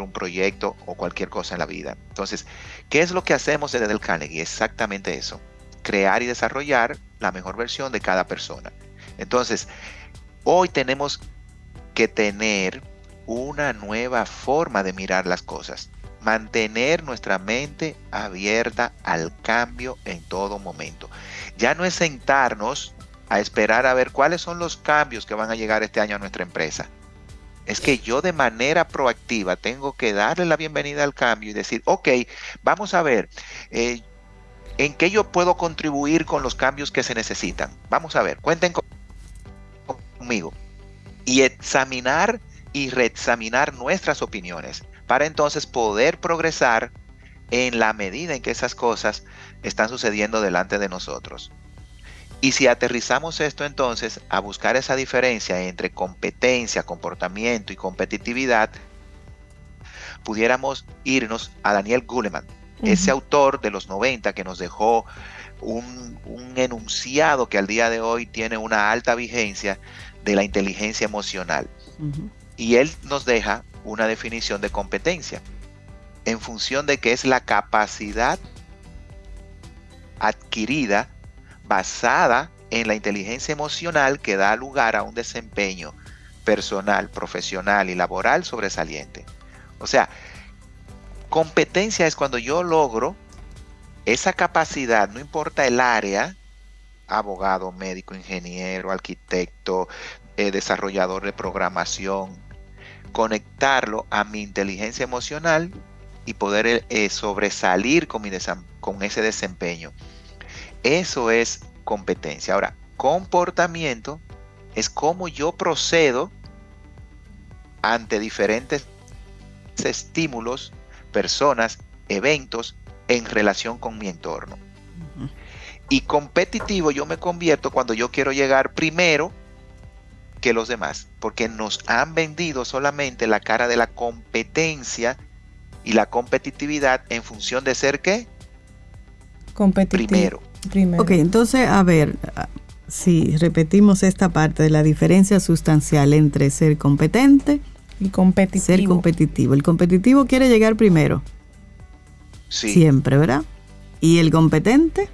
Speaker 5: un proyecto o cualquier cosa en la vida. Entonces, ¿qué es lo que hacemos desde el Carnegie? Exactamente eso. Crear y desarrollar la mejor versión de cada persona. Entonces, hoy tenemos que tener una nueva forma de mirar las cosas. Mantener nuestra mente abierta al cambio en todo momento. Ya no es sentarnos a esperar a ver cuáles son los cambios que van a llegar este año a nuestra empresa. Es que yo de manera proactiva tengo que darle la bienvenida al cambio y decir, ok, vamos a ver, eh, ¿en qué yo puedo contribuir con los cambios que se necesitan? Vamos a ver, cuenten con- conmigo. Y examinar y reexaminar nuestras opiniones para entonces poder progresar en la medida en que esas cosas están sucediendo delante de nosotros. Y si aterrizamos esto entonces a buscar esa diferencia entre competencia, comportamiento y competitividad, pudiéramos irnos a Daniel Goleman, ese autor de los 90 que nos dejó un, un enunciado que al día de hoy tiene una alta vigencia de la inteligencia emocional. Y él nos deja una definición de competencia en función de que es la capacidad adquirida basada en la inteligencia emocional que da lugar a un desempeño personal, profesional y laboral sobresaliente. O sea, competencia es cuando yo logro esa capacidad, no importa el área, abogado, médico, ingeniero, arquitecto, eh, desarrollador de programación, conectarlo a mi inteligencia emocional y poder eh, sobresalir con, ese desempeño. Eso es competencia. Ahora, comportamiento es cómo yo procedo ante diferentes estímulos, personas, eventos en relación con mi entorno. Y competitivo yo me convierto cuando yo quiero llegar primero que los demás, porque nos han vendido solamente la cara de la competencia y la competitividad en función de ser qué?
Speaker 2: Competitivo.
Speaker 5: Primero.
Speaker 2: Primero.
Speaker 1: Ok, entonces, a ver, ah, si repetimos esta parte de la diferencia sustancial entre ser competente
Speaker 2: Y competitivo.
Speaker 1: ser competitivo. El competitivo quiere llegar primero,
Speaker 5: Sí,
Speaker 1: siempre, ¿verdad? Y el competente,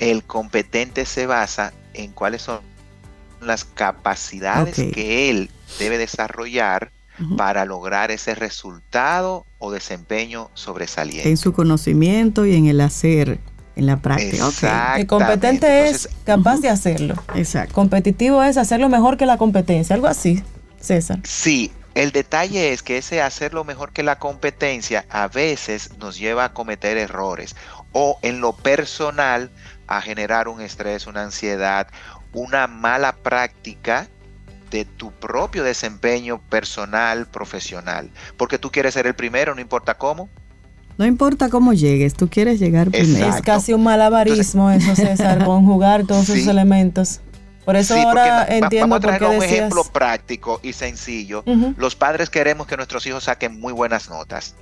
Speaker 5: el competente se basa en cuáles son las capacidades que él debe desarrollar para lograr ese resultado o desempeño sobresaliente.
Speaker 1: en su conocimiento y en el hacer, en la práctica. Ok,
Speaker 5: Exacto.
Speaker 2: El competente
Speaker 5: Entonces,
Speaker 2: es capaz de hacerlo.
Speaker 1: exacto.
Speaker 2: Competitivo es hacerlo mejor que la competencia. Algo así, César.
Speaker 5: Sí, el detalle es que ese hacerlo mejor que la competencia a veces nos lleva a cometer errores o en lo personal a generar un estrés, una ansiedad, una mala práctica de tu propio desempeño personal, profesional. Porque tú quieres ser el primero, no importa cómo.
Speaker 1: No importa cómo llegues, tú quieres llegar primero.
Speaker 2: Es casi un malabarismo eso, César, conjugar todos esos
Speaker 5: Sí.
Speaker 2: elementos. Por eso
Speaker 5: Sí, porque
Speaker 2: ahora
Speaker 5: va-
Speaker 2: entiendo
Speaker 5: vamos a
Speaker 2: por
Speaker 5: traer
Speaker 2: qué
Speaker 5: un
Speaker 2: decías...
Speaker 5: ejemplo práctico y sencillo. Los padres queremos que nuestros hijos saquen muy buenas notas.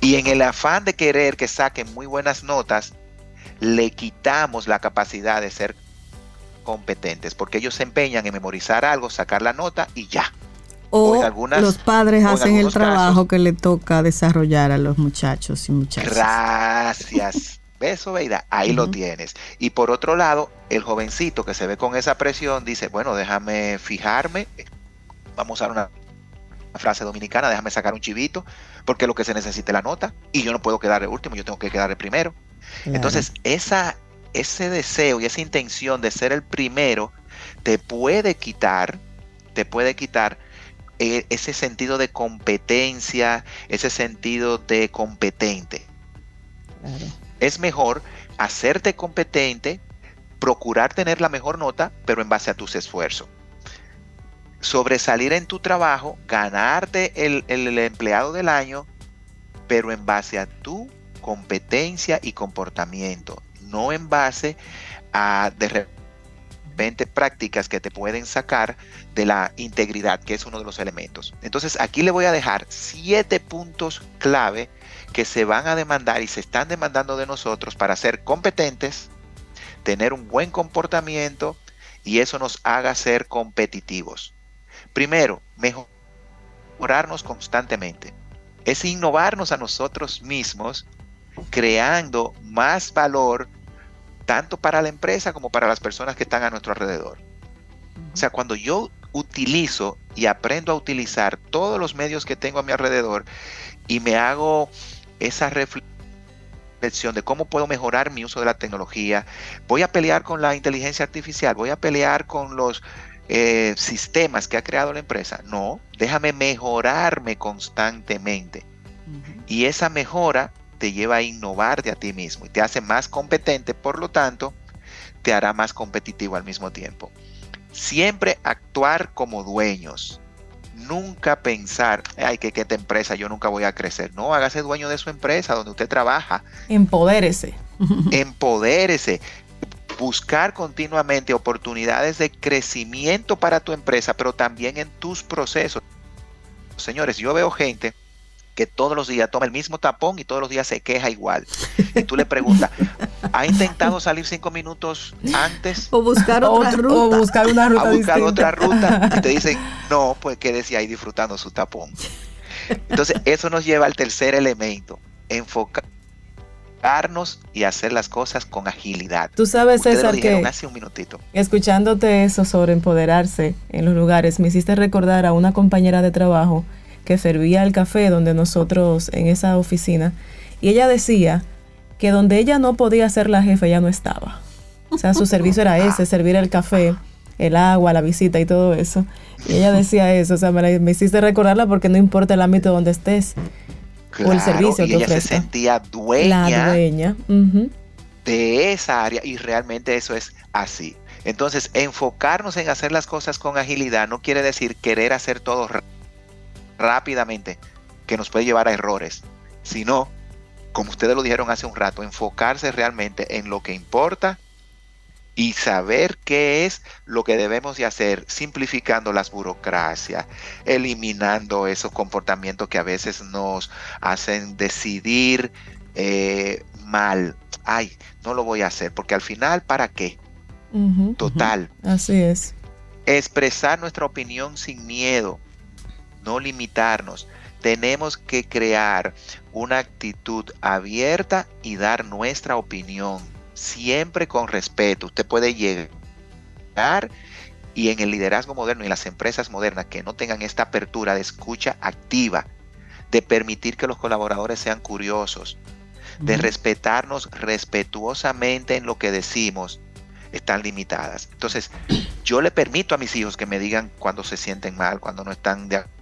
Speaker 5: Y en el afán de querer que saquen muy buenas notas, le quitamos la capacidad de ser competentes, porque ellos se empeñan en memorizar algo, sacar la nota y ya.
Speaker 1: O,
Speaker 5: en algunas-
Speaker 1: los padres hacen el trabajo
Speaker 5: casos-
Speaker 1: que le toca desarrollar a los muchachos y muchachas.
Speaker 5: Gracias. [laughs] ¿Ves, Obeida? Ahí lo tienes. Y por otro lado, el jovencito que se ve con esa presión dice, bueno, déjame fijarme, vamos a usar una frase dominicana, déjame sacar un chivito, porque lo que se necesita es la nota, y yo no puedo quedar el último, yo tengo que quedar el primero.
Speaker 1: Claro.
Speaker 5: Entonces, esa, ese deseo y esa intención de ser el primero te puede quitar, te puede quitar ese sentido de competencia, ese sentido de competente.
Speaker 1: Claro.
Speaker 5: Es mejor hacerte competente, procurar tener la mejor nota, pero en base a tus esfuerzos. Sobresalir en tu trabajo, ganarte el, empleado del año, pero en base a tu competencia y comportamiento, no en base a de repente prácticas que te pueden sacar de la integridad, que es uno de los elementos. Entonces aquí le voy a dejar siete puntos clave que se van a demandar y se están demandando de nosotros para ser competentes, tener un buen comportamiento y eso nos haga ser competitivos. Primero, mejorarnos constantemente. Es innovarnos a nosotros mismos, creando más valor tanto para la empresa como para las personas que están a nuestro alrededor. O sea, cuando yo utilizo y aprendo a utilizar todos los medios que tengo a mi alrededor y me hago esa reflexión de cómo puedo mejorar mi uso de la tecnología, voy a pelear con la inteligencia artificial, voy a pelear con los eh, sistemas que ha creado la empresa. No, déjame mejorarme constantemente. Y esa mejora te lleva a innovar de a ti mismo y te hace más competente, por lo tanto, te hará más competitivo al mismo tiempo. Siempre actuar como dueños. Nunca pensar, ay, que, que esta empresa yo nunca voy a crecer. No, hágase dueño de su empresa donde usted trabaja.
Speaker 2: Empodérese. [laughs]
Speaker 5: Empodérese. Buscar continuamente oportunidades de crecimiento para tu empresa, pero también en tus procesos. Señores, yo veo gente que todos los días toma el mismo tapón y todos los días se queja igual. Y tú le preguntas, ¿ha intentado salir cinco minutos antes?
Speaker 1: O buscar otra
Speaker 2: Otro-
Speaker 1: ruta.
Speaker 2: o buscar una ruta
Speaker 5: ¿Ha buscado
Speaker 2: distinta.
Speaker 5: otra ruta? Y te dicen, [laughs] no, pues quédese ahí disfrutando su tapón. Entonces, eso nos lleva al tercer elemento, enfocarnos y hacer las cosas con agilidad.
Speaker 2: Tú sabes,
Speaker 5: Ustedes lo
Speaker 2: César,
Speaker 5: dijeron
Speaker 2: que
Speaker 5: hace un minutito.
Speaker 2: escuchándote eso sobre empoderarse en los lugares, me hiciste recordar a una compañera de trabajo que servía el café donde nosotros en esa oficina y ella decía que donde ella no podía ser la jefa, ella no estaba. O sea, su servicio era ese, servir el café, el agua, la visita y todo eso. Y ella decía eso, o sea, me, la- me hiciste recordarla porque no importa el ámbito donde estés, o el servicio
Speaker 5: y
Speaker 2: que
Speaker 5: ella se sentía dueña
Speaker 2: la dueña.
Speaker 5: de esa área y realmente eso es así. Entonces, enfocarnos en hacer las cosas con agilidad no quiere decir querer hacer todo ra- rápidamente, que nos puede llevar a errores, sino, como ustedes lo dijeron hace un rato, enfocarse realmente en lo que importa y saber qué es lo que debemos de hacer, simplificando las burocracias, eliminando esos comportamientos que a veces nos hacen decidir eh, mal. Ay, no lo voy a hacer, porque al final, ¿para qué? Total.
Speaker 2: Así es.
Speaker 5: Expresar nuestra opinión sin miedo, no limitarnos. Tenemos que crear una actitud abierta y dar nuestra opinión, siempre con respeto. Usted puede llegar y en el liderazgo moderno y en las empresas modernas que no tengan esta apertura de escucha activa, de permitir que los colaboradores sean curiosos, de respetarnos respetuosamente en lo que decimos, están limitadas. Entonces, yo le permito a mis hijos que me digan cuando se sienten mal, cuando no están de acuerdo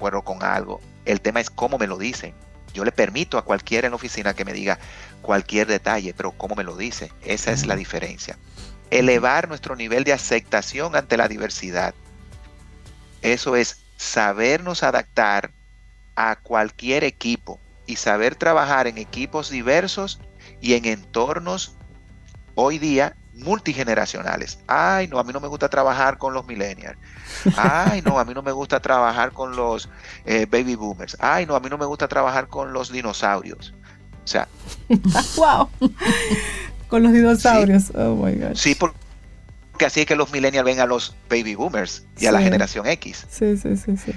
Speaker 5: con algo. El tema es cómo me lo dicen. Yo le permito a cualquiera en la oficina que me diga cualquier detalle, pero cómo me lo dice. Esa es la diferencia. Elevar nuestro nivel de aceptación ante la diversidad. Eso es sabernos adaptar a cualquier equipo y saber trabajar en equipos diversos y en entornos hoy día multigeneracionales. Ay, no, a mí no me gusta trabajar con los millennials. Ay, no, a mí no me gusta trabajar con los eh, baby boomers. Ay, no, a mí no me gusta trabajar con los dinosaurios. O sea, [laughs]
Speaker 2: wow. Con los dinosaurios. Oh my God.
Speaker 5: sí, por- porque así es que los millennials ven a los baby boomers y a la generación X.
Speaker 2: Sí, sí, sí, sí.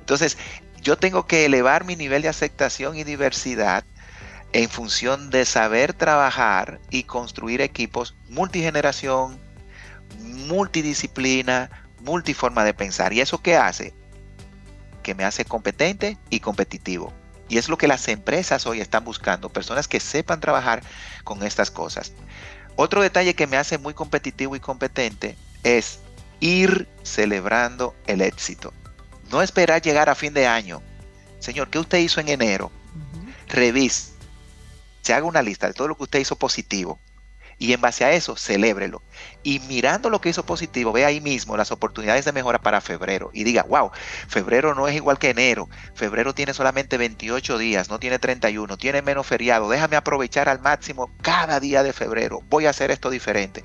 Speaker 5: Entonces, yo tengo que elevar mi nivel de aceptación y diversidad en función de saber trabajar y construir equipos multigeneración, multidisciplina, multiforma de pensar. ¿Y eso qué hace? Que me hace competente y competitivo. Y es lo que las empresas hoy están buscando, personas que sepan trabajar con estas cosas. Otro detalle que me hace muy competitivo y competente es ir celebrando el éxito. No esperar llegar a fin de año. Señor, ¿qué usted hizo en enero? Revise. Se haga una lista de todo lo que usted hizo positivo. Y en base a eso, celébrelo. Y mirando lo que hizo positivo, ve ahí mismo las oportunidades de mejora para febrero. Y diga, wow, febrero no es igual que enero. Febrero tiene solamente 28 días, no tiene 31, tiene menos feriado. Déjame aprovechar al máximo cada día de febrero. Voy a hacer esto diferente.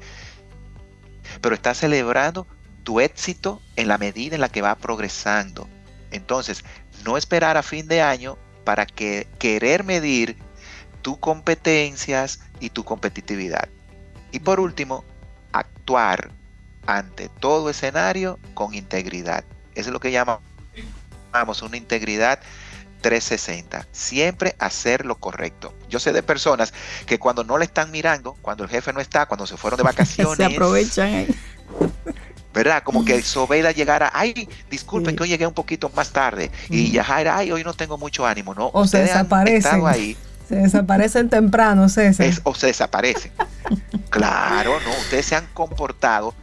Speaker 5: Pero está celebrando tu éxito en la medida en la que va progresando. Entonces, no esperar a fin de año para que querer medir tus competencias y tu competitividad. Y por último, actuar ante todo escenario con integridad. Eso es lo que llamamos una integridad 360. Siempre hacer lo correcto. Yo sé de personas que cuando no le están mirando, cuando el jefe no está, cuando se fueron de [laughs] vacaciones,
Speaker 1: Se aprovechan ahí.
Speaker 5: ¿verdad? Como que Sobeida llegara, ay, disculpen
Speaker 1: Sí.
Speaker 5: que hoy llegué un poquito más tarde. Y Yajaira, ay, hoy no tengo mucho ánimo. No,
Speaker 2: O se
Speaker 5: ustedes han
Speaker 2: desaparecen.
Speaker 5: estado ahí
Speaker 2: Se desaparecen temprano, César.
Speaker 5: es- o se desaparecen. claro, no, ustedes se han comportado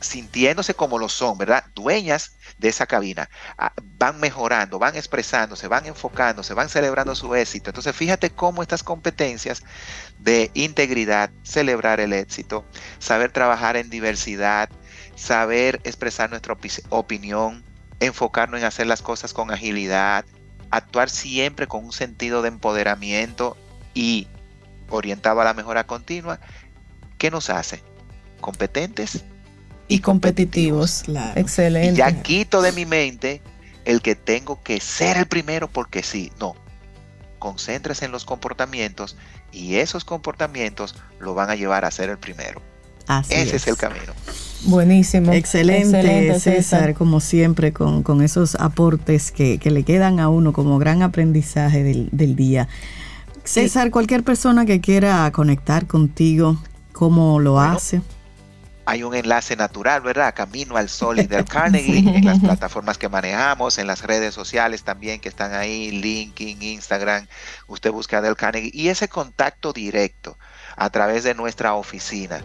Speaker 5: sintiéndose como lo son, ¿verdad? Dueñas de esa cabina. Ah, Van mejorando, van expresándose, van enfocándose, van celebrando su éxito. Entonces, fíjate cómo estas competencias de integridad, celebrar el éxito, saber trabajar en diversidad, saber expresar nuestra opi- opinión, enfocarnos en hacer las cosas con agilidad, actuar siempre con un sentido de empoderamiento y orientado a la mejora continua, ¿qué nos hace? Competentes
Speaker 2: y competitivos.
Speaker 1: Claro.
Speaker 2: Excelente.
Speaker 5: y ya quito de mi mente el que tengo que ser el primero porque sí. No. Concéntrese en los comportamientos y esos comportamientos lo van a llevar a ser el primero.
Speaker 1: Así
Speaker 5: Ese es el camino.
Speaker 2: Buenísimo.
Speaker 1: Excelente,
Speaker 2: Excelente,
Speaker 1: César, como siempre, con, con esos aportes que, que le quedan a uno como gran aprendizaje del, del día. César, cualquier persona que quiera conectar contigo, ¿cómo lo
Speaker 5: Bueno,
Speaker 1: hace?
Speaker 5: Hay un enlace natural, ¿verdad? Camino al Sol y del [laughs] Carnegie en las plataformas que manejamos, en las redes sociales también que están ahí, LinkedIn, Instagram. Usted busca del Carnegie y ese contacto directo a través de nuestra oficina.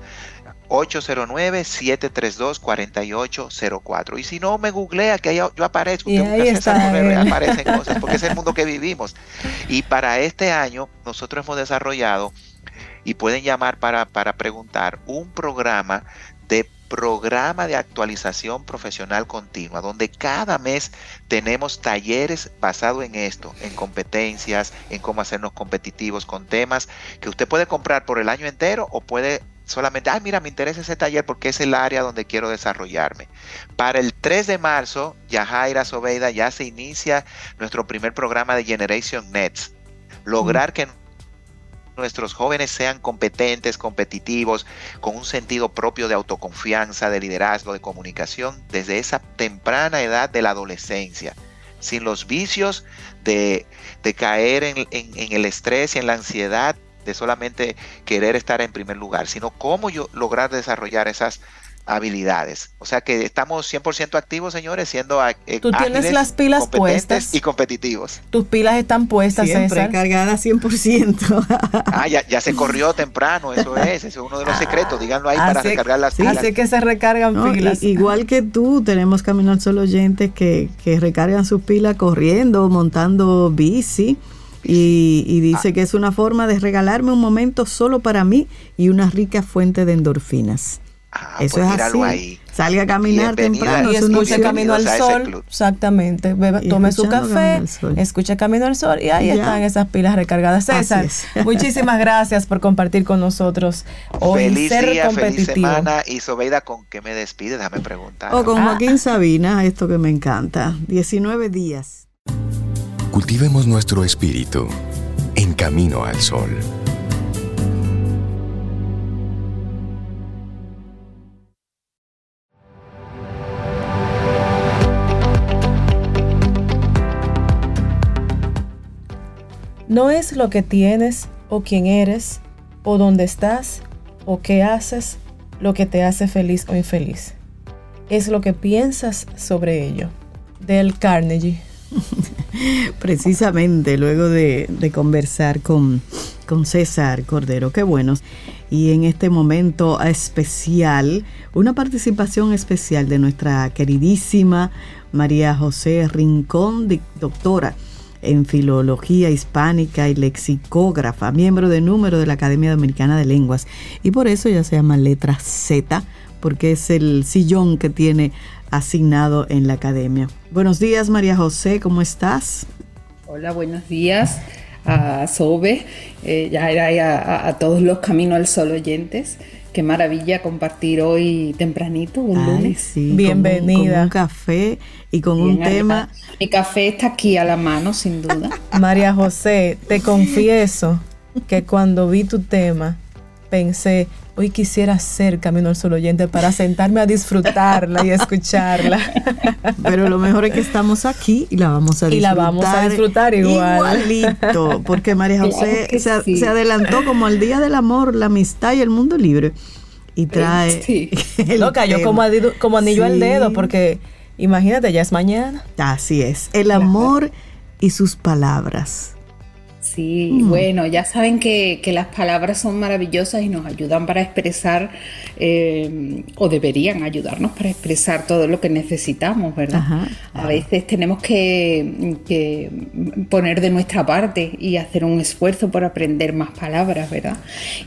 Speaker 5: 809-732-4804. Y si no, me googlea que ahí yo aparezco.
Speaker 2: Y
Speaker 5: Usted
Speaker 2: ahí está él.
Speaker 5: aparecen [laughs] cosas, porque es el mundo que vivimos. Y para este año, nosotros hemos desarrollado, y pueden llamar para, para preguntar, un programa de programa de actualización profesional continua, donde cada mes tenemos talleres basados en esto, en competencias, en cómo hacernos competitivos con temas que usted puede comprar por el año entero o puede solamente, ay, mira, me interesa ese taller porque es el área donde quiero desarrollarme. Para el 3 de marzo, Yajaira Sobeida, ya se inicia nuestro primer programa de Generation Nets. Lograr que nuestros jóvenes sean competentes, competitivos, con un sentido propio de autoconfianza, de liderazgo, de comunicación, desde esa temprana edad de la adolescencia, sin los vicios de, de caer en, en- en el estrés y en la ansiedad de solamente querer estar en primer lugar, sino cómo yo lograr desarrollar esas habilidades. O sea que estamos 100% activos, señores, siendo eh,
Speaker 2: Tú tienes
Speaker 5: ágiles,
Speaker 2: las pilas puestas.
Speaker 5: y competitivos.
Speaker 2: Tus pilas están puestas,
Speaker 1: Siempre
Speaker 2: César.
Speaker 1: cargada 100%. [laughs]
Speaker 5: Ah, ya, ya se corrió temprano, eso es, ese es uno de los secretos, díganlo ahí para
Speaker 2: Así-
Speaker 5: recargar las
Speaker 1: sí,
Speaker 5: pilas.
Speaker 2: Así que se recargan
Speaker 1: No,
Speaker 2: pilas.
Speaker 1: igual que tú, tenemos Camino al Sol oyentes que, que recargan sus pilas corriendo, montando bici. Y, y dice que es una forma de regalarme un momento solo para mí y una rica fuente de endorfinas.
Speaker 5: Ah,
Speaker 1: Eso
Speaker 5: pues
Speaker 1: es así.
Speaker 5: ahí.
Speaker 1: Salga a caminar temprano.
Speaker 2: y escuche. Camino al Sol. Exactamente. Beba- tome su café, escucha Camino al Sol y ahí
Speaker 1: Ya.
Speaker 2: están esas pilas recargadas. César,
Speaker 1: es. [laughs]
Speaker 2: muchísimas gracias por compartir con nosotros hoy.
Speaker 5: feliz
Speaker 2: ser
Speaker 5: día, feliz semana. Y Sobeida, ¿con qué me despide? Déjame preguntar.
Speaker 1: O con
Speaker 2: Ah.
Speaker 1: Joaquín Sabina, esto que me encanta. 19 días.
Speaker 3: Cultivemos nuestro espíritu en camino al sol.
Speaker 2: No es lo que tienes o quién eres o dónde estás o qué haces lo que te hace feliz o infeliz. Es lo que piensas sobre ello. Del Carnegie. [laughs]
Speaker 1: Precisamente luego de, conversar con, con César Cordero, qué bueno. Y en este momento especial, una participación especial de nuestra queridísima María José Rincón, doctora en Filología Hispánica y Lexicógrafa, miembro de número de la Academia Dominicana de Lenguas. Y por eso ya se llama letra Z, porque es el sillón que tiene asignado en la Academia. Buenos días, María José, ¿cómo estás?
Speaker 6: Hola, buenos días a Sobe, eh, ya era a, todos los Caminos al Sol oyentes. Qué maravilla compartir hoy tempranito, un lunes.
Speaker 2: Bienvenida.
Speaker 1: Con un, café y con un tema.
Speaker 6: Mi café está aquí a la mano, sin duda. [laughs]
Speaker 2: María José, te confieso que cuando vi tu tema, pensé, hoy quisiera ser Camino al Sol oyente para sentarme a disfrutarla y escucharla. [laughs]
Speaker 1: Pero lo mejor es que estamos aquí y la vamos a disfrutar.
Speaker 2: Y la vamos a disfrutar igual.
Speaker 1: Igualito, porque María José se, adelantó como el Día del Amor, la amistad y el mundo libre. Y trae.
Speaker 2: Sí. [laughs] Lo cayó como, como anillo al dedo, porque imagínate, ya es mañana.
Speaker 1: Así es. El amor y sus palabras.
Speaker 6: Sí, mm. bueno, ya saben que, las palabras son maravillosas y nos ayudan para expresar, eh, o deberían ayudarnos para expresar todo lo que necesitamos, ¿verdad? A veces tenemos que, poner de nuestra parte y hacer un esfuerzo por aprender más palabras, ¿verdad?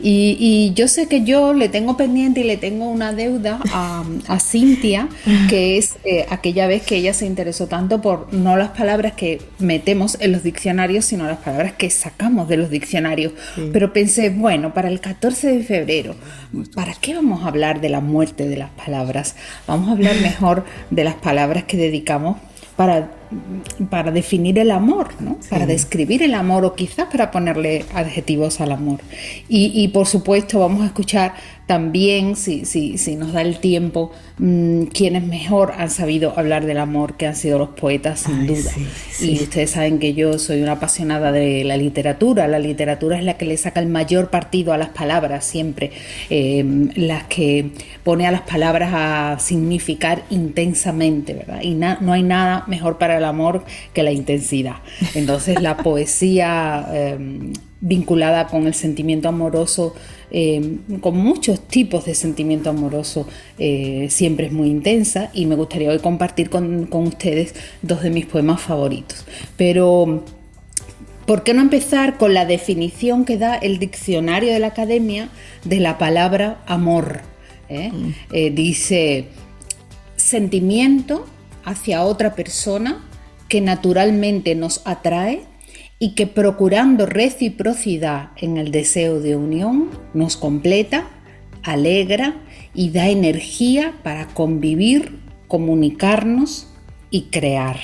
Speaker 6: Y, yo sé que yo le tengo pendiente y le tengo una deuda a, Cintia, que es eh, aquella vez que ella se interesó tanto por no las palabras que metemos en los diccionarios, sino las palabras que sacamos de los diccionarios. Pero pensé, bueno, para el 14 de febrero, ¿para qué vamos a hablar de la muerte de las palabras? Vamos a hablar mejor de las palabras que dedicamos para, para definir el amor, ¿no? para describir el amor o quizás para ponerle adjetivos al amor. Y, y por supuesto vamos a escuchar también, si, si, si nos da el tiempo, mmm, quienes mejor han sabido hablar del amor, que han sido los poetas, sin duda. Y ustedes saben que yo soy una apasionada de la literatura. La literatura es la que le saca el mayor partido a las palabras, siempre. Eh, las que pone a las palabras a significar intensamente, ¿verdad? Y no hay nada mejor para el amor que la intensidad. Entonces, la poesía. [laughs] Eh, vinculada con el sentimiento amoroso, eh, con muchos tipos de sentimiento amoroso, eh, siempre es muy intensa y me gustaría hoy compartir con, ustedes dos de mis poemas favoritos. Pero, ¿por qué no empezar con la definición que da el diccionario de la academia de la palabra amor? ¿Eh? Mm. dice, sentimiento hacia otra persona que naturalmente nos atrae y que procurando reciprocidad en el deseo de unión nos completa, alegra y da energía para convivir, comunicarnos y crear.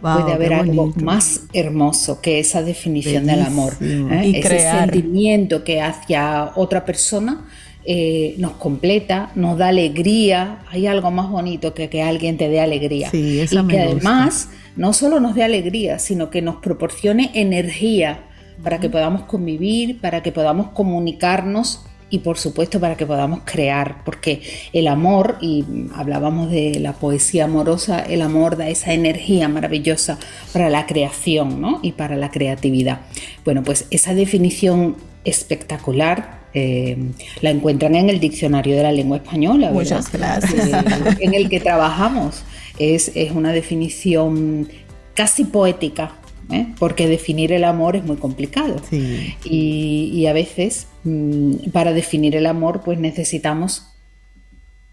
Speaker 6: Puede haber algo más hermoso que esa definición del amor. ¿eh? Y Ese sentimiento que hacia otra persona eh, nos completa, nos da alegría. Hay algo más bonito que que alguien te dé alegría. y que además no solo nos dé alegría, sino que nos proporcione energía para que podamos convivir, para que podamos comunicarnos y por supuesto para que podamos crear, porque el amor, y hablábamos de la poesía amorosa, el amor da esa energía maravillosa para la creación ¿no? y para la creatividad. Bueno, pues esa definición espectacular eh, la encuentran en el diccionario de la lengua española.
Speaker 2: Muchas gracias.
Speaker 6: Eh, en el que trabajamos. Es, una definición casi poética, ¿eh? porque definir el amor es muy complicado. Y, a veces, mm, para definir el amor, pues necesitamos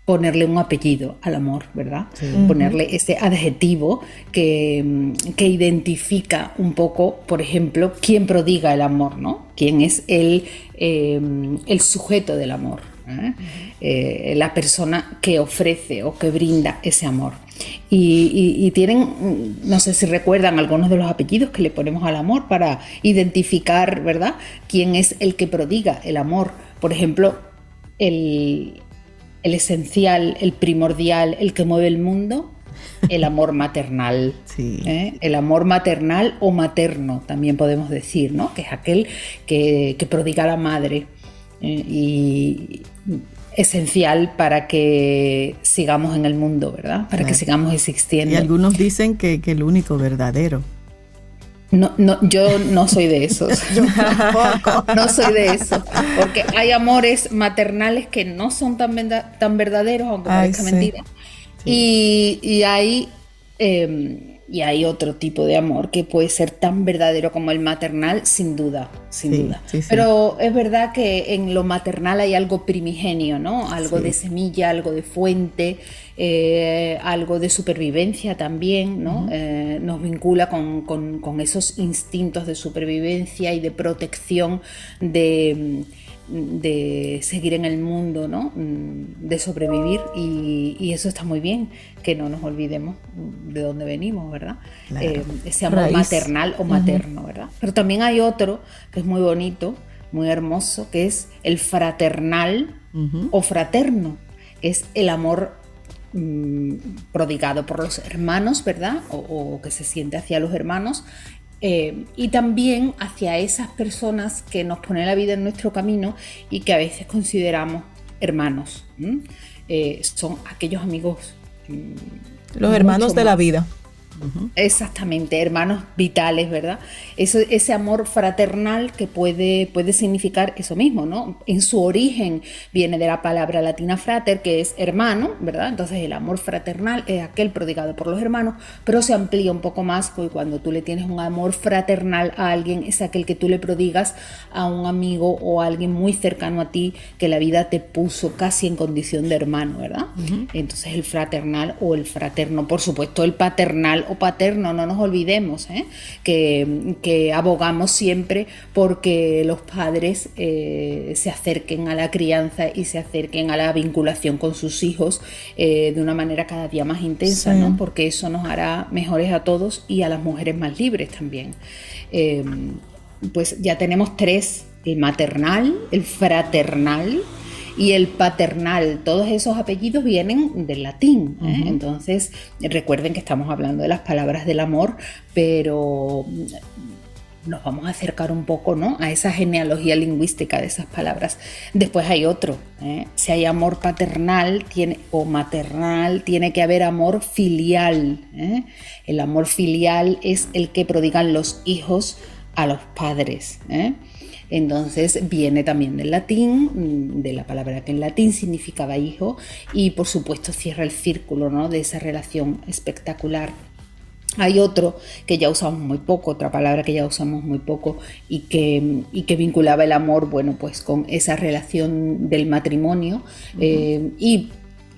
Speaker 6: ponerle un apellido al amor, ¿verdad? Ponerle ese adjetivo que, mm, que, identifica un poco, por ejemplo, quién prodiga el amor, ¿no? Quién es el, em, el sujeto del amor, ¿eh? Eh, la persona que ofrece o que brinda ese amor. Y, tienen, no sé si recuerdan algunos de los apellidos que le ponemos al amor para identificar, ¿verdad?, quién es el que prodiga el amor. Por ejemplo, el, esencial, el primordial, el que mueve el mundo, el amor [laughs] maternal. ¿eh? El amor maternal o materno, también podemos decir, ¿no? Que es aquel que, que prodiga la madre. ¿eh? y esencial para que sigamos en el mundo, ¿verdad? Para que sigamos existiendo.
Speaker 1: Y algunos dicen que, que el único verdadero.
Speaker 6: No, no, yo no soy de esos. [laughs] yo tampoco. No soy de eso. Porque hay amores maternales que no son tan, tan verdaderos, aunque parezca mentira. Y, y, hay. Em, y hay otro tipo de amor que puede ser tan verdadero como el maternal, sin duda, sin duda. Pero es verdad que en lo maternal hay algo primigenio, ¿no? Algo de semilla, algo de fuente, eh, algo de supervivencia también, ¿no? Eh, nos vincula con, con esos instintos de supervivencia y de protección de de seguir en el mundo, ¿no? Mm, de sobrevivir y, eso está muy bien, que no nos olvidemos de dónde venimos, ¿verdad? Eh, ese amor maternal o materno, ¿verdad? Pero también hay otro que es muy bonito, muy hermoso, que es el fraternal o fraterno, es el amor mm, prodigado por los hermanos, ¿verdad? o, que se siente hacia los hermanos eh, y también hacia esas personas que nos ponen la vida en nuestro camino y que a veces consideramos hermanos. Eh, son aquellos amigos.
Speaker 2: Mm, Los hermanos de la vida.
Speaker 6: Exactamente, hermanos vitales, ¿verdad? Ese amor fraternal que puede, puede significar eso mismo, ¿no? En su origen viene de la palabra latina frater, que es hermano, ¿verdad? Entonces el amor fraternal es aquel prodigado por los hermanos, pero se amplía un poco más cuando tú le tienes un amor fraternal a alguien, es aquel que tú le prodigas a un amigo o a alguien muy cercano a ti que la vida te puso casi en condición de hermano, ¿verdad? Entonces el fraternal o el fraterno, por supuesto el paternal paterno, no nos olvidemos, ¿eh? que, abogamos siempre porque los padres eh, se acerquen a la crianza y se acerquen a la vinculación con sus hijos eh, de una manera cada día más intensa, ¿no? porque eso nos hará mejores a todos y a las mujeres más libres también. pues ya tenemos tres, el maternal, el fraternal, y el paternal, todos esos apellidos vienen del latín. ¿eh? Entonces, recuerden que estamos hablando de las palabras del amor, pero nos vamos a acercar un poco ¿no? a esa genealogía lingüística de esas palabras. Después hay otro. ¿eh? Si hay amor paternal tiene, o maternal, tiene que haber amor filial. ¿eh? El amor filial es el que prodigan los hijos a los padres. Entonces viene también del latín, mm, de la palabra que en latín significaba hijo, y por supuesto cierra el círculo ¿no? de esa relación espectacular hay otro que ya usamos muy poco, otra palabra que ya usamos muy poco y que, y que vinculaba el amor, bueno, pues con esa relación del matrimonio eh, y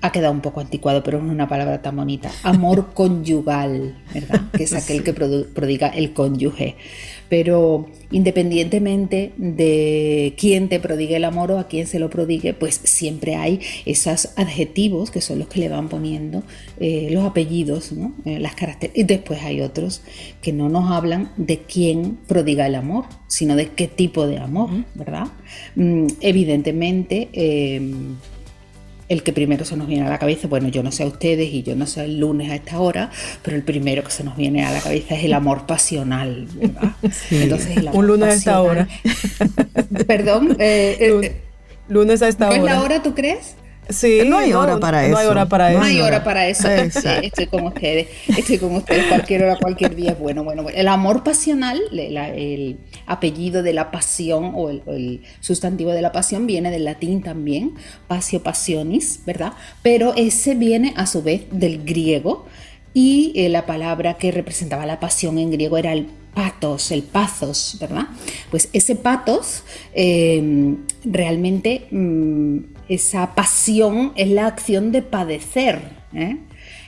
Speaker 6: ha quedado un poco anticuado, pero es una palabra tan bonita. Amor conyugal, ¿verdad? [laughs] Que es aquel que prodiga el cónyuge pero independientemente de quién te prodigue el amor o a quién se lo prodigue, pues siempre hay esos adjetivos que son los que le van poniendo eh, los apellidos, ¿no? Eh, las características. Y después hay otros que no nos hablan de quién prodiga el amor, sino de qué tipo de amor, ¿verdad? Mm, evidentemente, em, el que primero se nos viene a la cabeza, bueno, yo no sé a ustedes y yo no sé el lunes a esta hora, pero el primero que se nos viene a la cabeza es el amor pasional, ¿verdad? [laughs]
Speaker 2: Entonces, Un lunes a esta hora. [laughs]
Speaker 6: Perdón. Eh,
Speaker 2: eh, lunes a esta hora.
Speaker 6: ¿No es la hora, tú crees?
Speaker 1: Sí, no hay hora para eso.
Speaker 2: No hay hora para eso.
Speaker 6: No hay hora para eso. estoy con ustedes. Estoy con ustedes cualquier hora, cualquier día. Bueno, bueno, bueno. El amor pasional, el apellido de la pasión o el, sustantivo de la pasión viene del latín también, pasio passionis, ¿verdad? Pero ese viene a su vez del griego y eh, la palabra que representaba la pasión en griego era el patos, el pathos, ¿verdad? Pues ese patos em, realmente mm, esa pasión es la acción de padecer. ¿eh?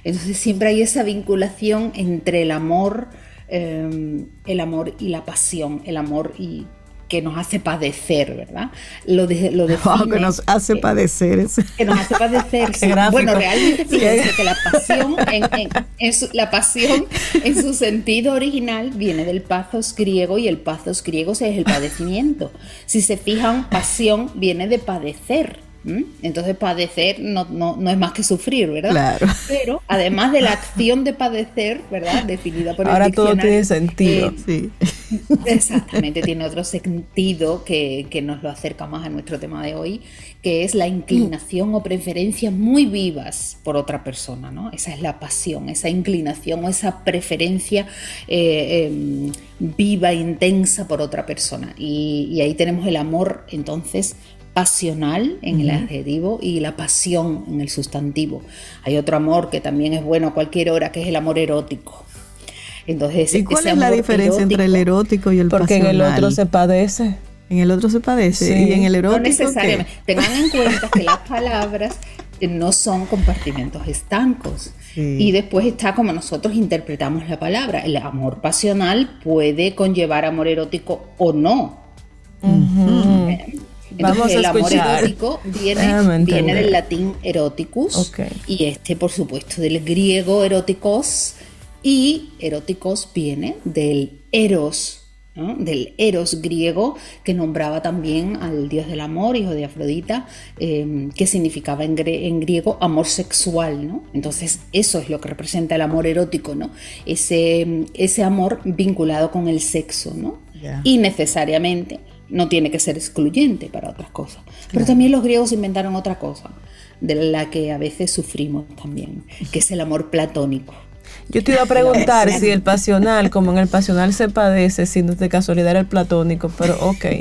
Speaker 6: Entonces siempre hay esa vinculación entre el amor, em, el amor y la pasión, el amor y que nos hace padecer, ¿verdad?
Speaker 1: Lo, de, lo [laughs] que nos hace padecer. Eso.
Speaker 6: Que nos hace padecer. Bueno, realmente fíjense que la pasión, en, su, la pasión en su sentido original viene del pathos griego y el pathos griego es el padecimiento. Si se fijan, pasión viene de padecer. Entonces padecer no, no, no, es más que sufrir, ¿verdad?
Speaker 1: Claro.
Speaker 6: Pero además de la acción de padecer, ¿verdad? Definida por el
Speaker 2: Ahora todo tiene sentido.
Speaker 6: Eh, sí. [laughs] Exactamente, tiene otro sentido que, que, nos lo acerca más a nuestro tema de hoy, que es la inclinación o preferencia muy vivas por otra persona, ¿no? Esa es la pasión, esa inclinación o esa preferencia eh, eh, viva, intensa por otra persona. Y, y ahí tenemos el amor, entonces, pasional en el adjetivo y la pasión en el sustantivo. Hay otro amor que también es bueno a cualquier hora, que es el amor erótico.
Speaker 1: Entonces, ¿Y cuál es la diferencia entre el erótico y el
Speaker 2: porque
Speaker 1: pasional?
Speaker 2: Porque en el otro se padece.
Speaker 1: En el otro se padece. Y en el erótico.
Speaker 6: No necesariamente. Tengan en cuenta que las palabras no son compartimentos estancos. Sí. Y después está como nosotros interpretamos la palabra. El amor pasional puede conllevar amor erótico o no. Uh -huh. Entonces, Vamos a el amor erótico viene, viene del latín eroticus
Speaker 2: okay.
Speaker 6: y este, por supuesto, del griego eróticos y eróticos viene del eros, ¿no? del eros griego que nombraba también al dios del amor, hijo de Afrodita, eh, que significaba en, gre en, griego amor sexual. ¿no? Entonces eso es lo que representa el amor erótico, ¿no? ese, ese amor vinculado con el sexo, ¿no? Yeah. y necesariamente no tiene que ser excluyente para otras cosas. Claro. Pero también los griegos inventaron otra cosa, de la que a veces sufrimos también, que es el amor platónico.
Speaker 2: Yo te iba a preguntar si el pasional, como en el pasional se padece, si de casualidad era el platónico, pero ok. [laughs]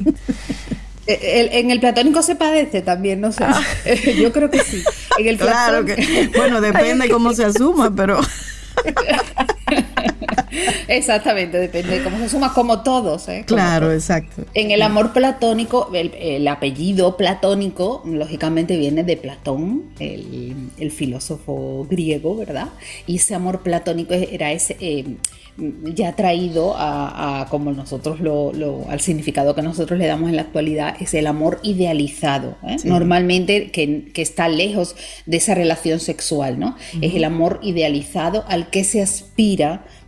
Speaker 6: El, en el platónico se padece también, no sé. Ah. [laughs] Yo creo que sí. En el
Speaker 1: claro que, bueno, depende cómo se asuma, pero. [laughs] [laughs]
Speaker 6: Exactamente, depende de cómo se suma, como todos. ¿eh?
Speaker 1: Como claro, todos. exacto.
Speaker 6: En el amor platónico, el, el, apellido platónico, lógicamente viene de Platón, el, el, filósofo griego, ¿verdad? Y ese amor platónico era ese. Eh, ya traído a, a como nosotros lo, lo, al significado que nosotros le damos en la actualidad, es el amor idealizado, ¿eh? sí. normalmente que, que, está lejos de esa relación sexual, ¿no? Uh -huh. Es el amor idealizado al que se aspira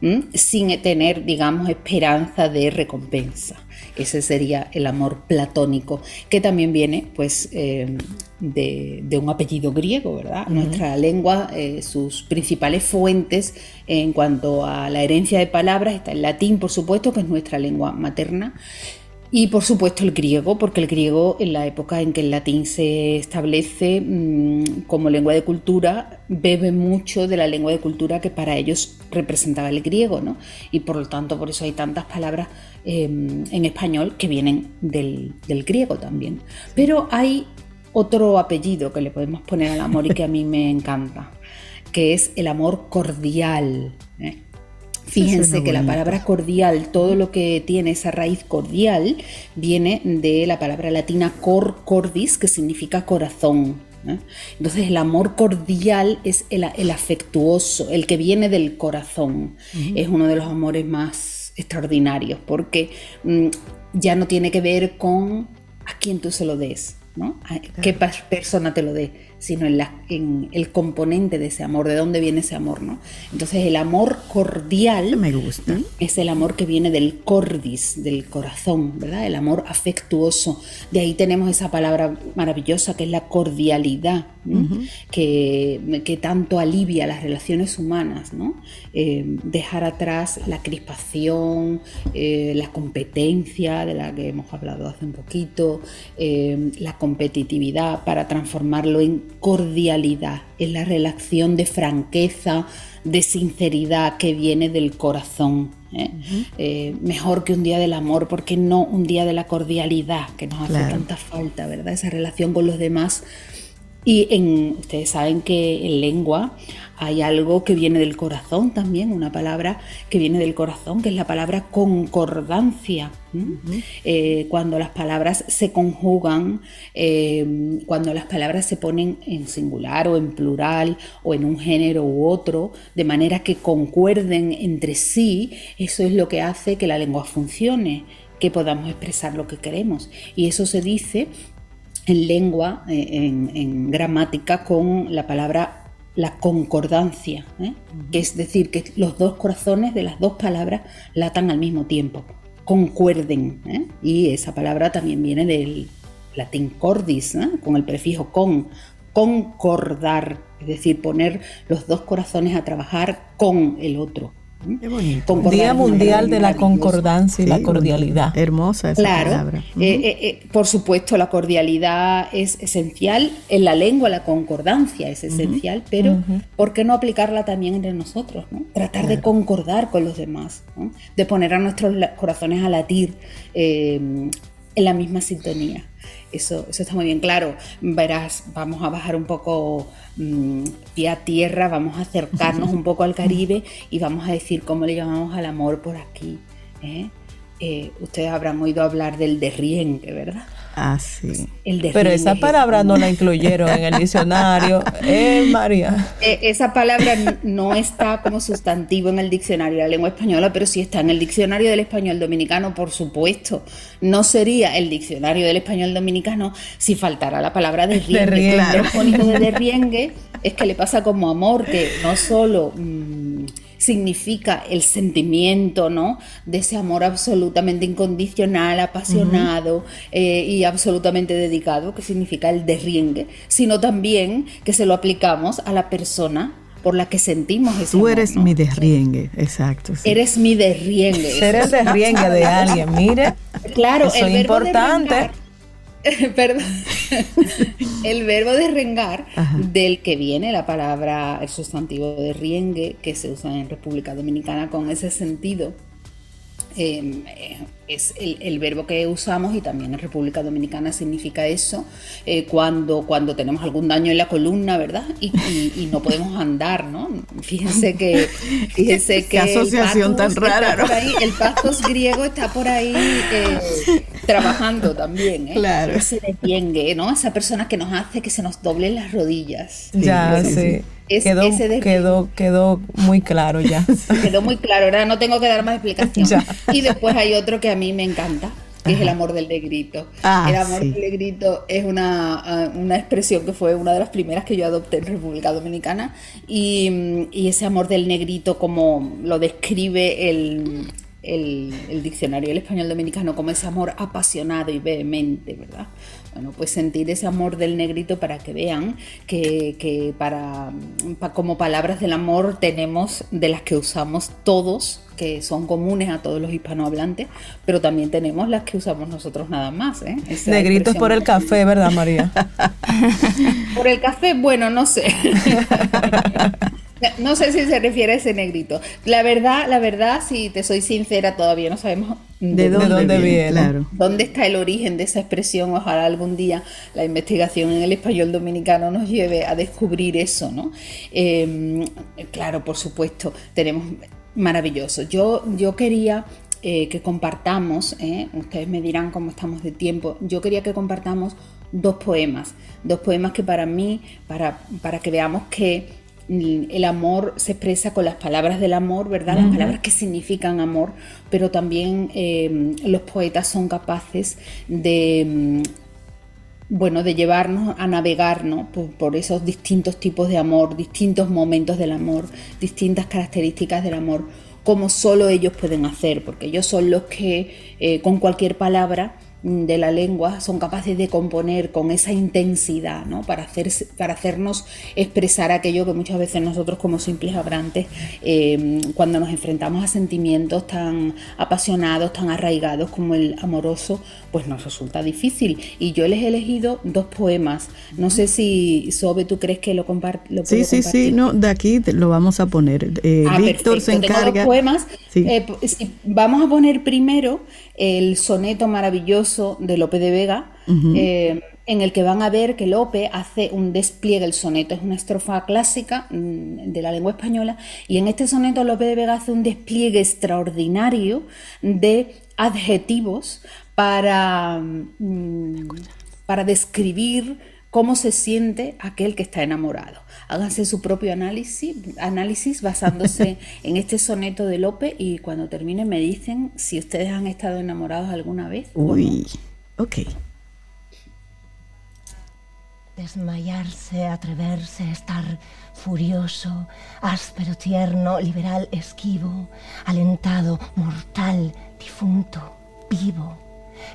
Speaker 6: ¿m? sin tener, digamos, esperanza de recompensa. Ese sería el amor platónico, que también viene, pues, eh, de, de, un apellido griego, ¿verdad? Uh -huh. Nuestra lengua, eh, sus principales fuentes en cuanto a la herencia de palabras está el latín, por supuesto, que es nuestra lengua materna. Y por supuesto el griego, porque el griego en la época en que el latín se establece mmm, como lengua de cultura, bebe mucho de la lengua de cultura que para ellos representaba el griego, ¿no? Y por lo tanto, por eso hay tantas palabras eh, en español que vienen del, del griego también. Pero hay otro apellido que le podemos poner al amor y que a mí me encanta, que es el amor cordial. Fíjense que la palabra cordial, todo lo que tiene esa raíz cordial, viene de la palabra latina cor cordis, que significa corazón. ¿eh? Entonces el amor cordial es el, el, afectuoso, el que viene del corazón. Uh -huh. Es uno de los amores más extraordinarios porque mmm, ya no tiene que ver con a quién tú se lo des, ¿no? A qué persona te lo dé sino en, la, en, el componente de ese amor, de dónde viene ese amor, ¿no? Entonces el amor cordial
Speaker 1: me gusta.
Speaker 6: ¿eh? es el amor que viene del cordis, del corazón, ¿verdad? El amor afectuoso. De ahí tenemos esa palabra maravillosa que es la cordialidad, uh -huh. que, que, tanto alivia las relaciones humanas, ¿no? Eh, dejar atrás la crispación, eh, la competencia de la que hemos hablado hace un poquito, eh, la competitividad para transformarlo en cordialidad, es la relación de franqueza, de sinceridad que viene del corazón. ¿eh? Uh -huh. eh, mejor que un día del amor, porque no un día de la cordialidad que nos hace claro. tanta falta, ¿verdad? Esa relación con los demás. Y en, ustedes saben que en lengua hay algo que viene del corazón también, una palabra que viene del corazón, que es la palabra concordancia. Uh -huh. eh, cuando las palabras se conjugan, eh, cuando las palabras se ponen en singular o en plural o en un género u otro, de manera que concuerden entre sí, eso es lo que hace que la lengua funcione, que podamos expresar lo que queremos. Y eso se dice en lengua, eh, en, en gramática, con la palabra la concordancia, ¿eh? que es decir, que los dos corazones de las dos palabras latan al mismo tiempo, concuerden, ¿eh? y esa palabra también viene del latín cordis, con el prefijo con, concordar, es decir, poner los dos corazones a trabajar con el otro.
Speaker 2: Día Mundial de la Concordancia y la Cordialidad.
Speaker 1: Hermosa esa palabra.
Speaker 6: Eh, eh, eh, por supuesto, la cordialidad es esencial. En la lengua la concordancia es esencial, pero ¿por qué no aplicarla también entre nosotros? Tratar de concordar con los demás, de poner a nuestros corazones a latir en la misma sintonía. Eso, eso está muy bien claro. Verás, vamos a bajar un poco mm, pie a tierra, vamos a acercarnos [laughs] un poco al Caribe y vamos a decir cómo le llamamos al amor por aquí. ¿eh? Eh, ustedes habrán oído hablar del derriengue, ¿verdad?
Speaker 1: Ah, sí.
Speaker 2: Pero esa palabra no la incluyeron en el diccionario. [laughs] Eh, María.
Speaker 6: Eh, esa palabra no está como sustantivo en el diccionario de la lengua española, pero sí está en el diccionario del español dominicano, por supuesto. No sería el diccionario del español dominicano si faltara la palabra derriengue. Claro. de derriengue es que le pasa como amor, que no solo... Mm, significa el sentimiento, ¿no? De ese amor absolutamente incondicional, apasionado eh, y absolutamente dedicado, que significa el derriengue, sino también que se lo aplicamos a la persona por la que sentimos ese
Speaker 1: Tú eres mi derriengue, exacto.
Speaker 6: Eres mi derriengue.
Speaker 2: Eres [laughs] derriengue de alguien, mire.
Speaker 6: Claro,
Speaker 2: es importante. [laughs]
Speaker 6: perdón, el verbo de rengar, del que viene la palabra, el sustantivo de riengue, que se usa en República Dominicana con ese sentido, eh, es el, verbo que usamos y también en República Dominicana significa eso eh, cuando, cuando tenemos algún daño en la columna, ¿verdad? Y, no podemos andar, ¿no? Fíjense que... [laughs] Fíjense que
Speaker 1: Qué asociación tan rara, ¿no?
Speaker 6: el pastos griego está por ahí eh, trabajando también, ¿eh?
Speaker 1: Claro.
Speaker 6: Ese ¿no? Esa persona que nos hace que se nos doblen las rodillas.
Speaker 2: ya, sí quedó, quedó, muy claro ya. [laughs]
Speaker 6: quedó muy claro, ahora no tengo que dar más explicación. Y después hay otro que a mí me encanta, que es el amor del negrito.
Speaker 1: Ah,
Speaker 6: el amor del negrito es una, ah, una, expresión que fue una de las primeras que yo adopté en República Dominicana y, y ese amor del negrito como lo describe el, el, el, diccionario del español dominicano como ese amor apasionado y vehemente, ¿verdad? Bueno, pues sentir ese amor del negrito para que vean que, para, como palabras del amor tenemos de las que usamos todos que son comunes a todos los hispanohablantes, pero también tenemos las que usamos nosotros nada más. ¿eh?
Speaker 2: Negritos por el café, ¿verdad, María? [laughs]
Speaker 6: por el café, bueno, no sé. [laughs] No sé si se refiere a ese negrito. La verdad, la verdad, si te soy sincera, todavía no sabemos
Speaker 2: de, dónde, viene.
Speaker 6: Claro. ¿Dónde está el origen de esa expresión? Ojalá algún día la investigación en el español dominicano nos lleve a descubrir eso, ¿no? Em, claro, por supuesto, tenemos maravilloso. Yo, yo quería eh, que compartamos, ¿eh? ustedes me dirán cómo estamos de tiempo, yo quería que compartamos dos poemas, dos poemas que para mí, para, para que veamos que el amor se expresa con las palabras del amor, ¿verdad? Las palabras que significan amor, pero también eh, los poetas son capaces de, mm, bueno, de llevarnos a navegar por, esos distintos tipos de amor, distintos momentos del amor, distintas características del amor, como solo ellos pueden hacer, porque ellos son los que eh, con cualquier palabra de la lengua son capaces de componer con esa intensidad, ¿no? Para, hacer, para hacernos expresar aquello que muchas veces nosotros como simples hablantes, em, cuando nos enfrentamos a sentimientos tan apasionados, tan arraigados como el amoroso, pues nos resulta difícil. Y yo les he elegido dos poemas. No sé si, Sobe, tú crees que lo, compart lo
Speaker 1: Sí, sí, sí, no, de aquí lo vamos a poner. Eh, ah, Víctor se encarga.
Speaker 6: poemas. Eh, vamos a poner primero el soneto maravilloso de Lope de Vega, eh, en el que van a ver que Lope hace un despliegue, el soneto. Es una estrofa clásica mm, de la lengua española, y en este soneto Lope de Vega hace un despliegue extraordinario de adjetivos para, mm, para describir cómo se siente aquel que está enamorado háganse su propio análisis, análisis basándose [laughs] en este soneto de Lope y cuando termine me dicen si ustedes han estado enamorados alguna vez.
Speaker 1: Uy, ok.
Speaker 7: Desmayarse, atreverse, estar furioso, áspero, tierno, liberal, esquivo, alentado, mortal, difunto, vivo,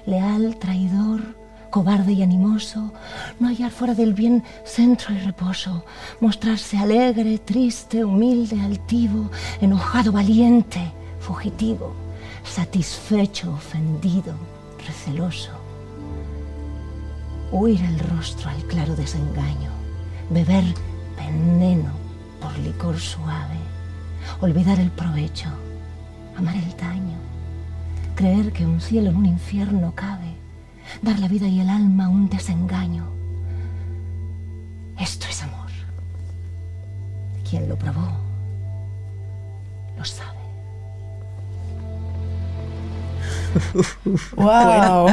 Speaker 7: leal, traidor, cobarde y animoso, no hallar fuera del bien centro y reposo, mostrarse alegre, triste, humilde, altivo, enojado, valiente, fugitivo, satisfecho, ofendido, receloso. Huir el rostro al claro desengaño, beber veneno por licor suave, olvidar el provecho, amar el daño, creer que un cielo en un infierno cabe, dar la vida y el alma a un desengaño. Esto es amor. Quien lo probó, lo sabe. [laughs]
Speaker 2: wow,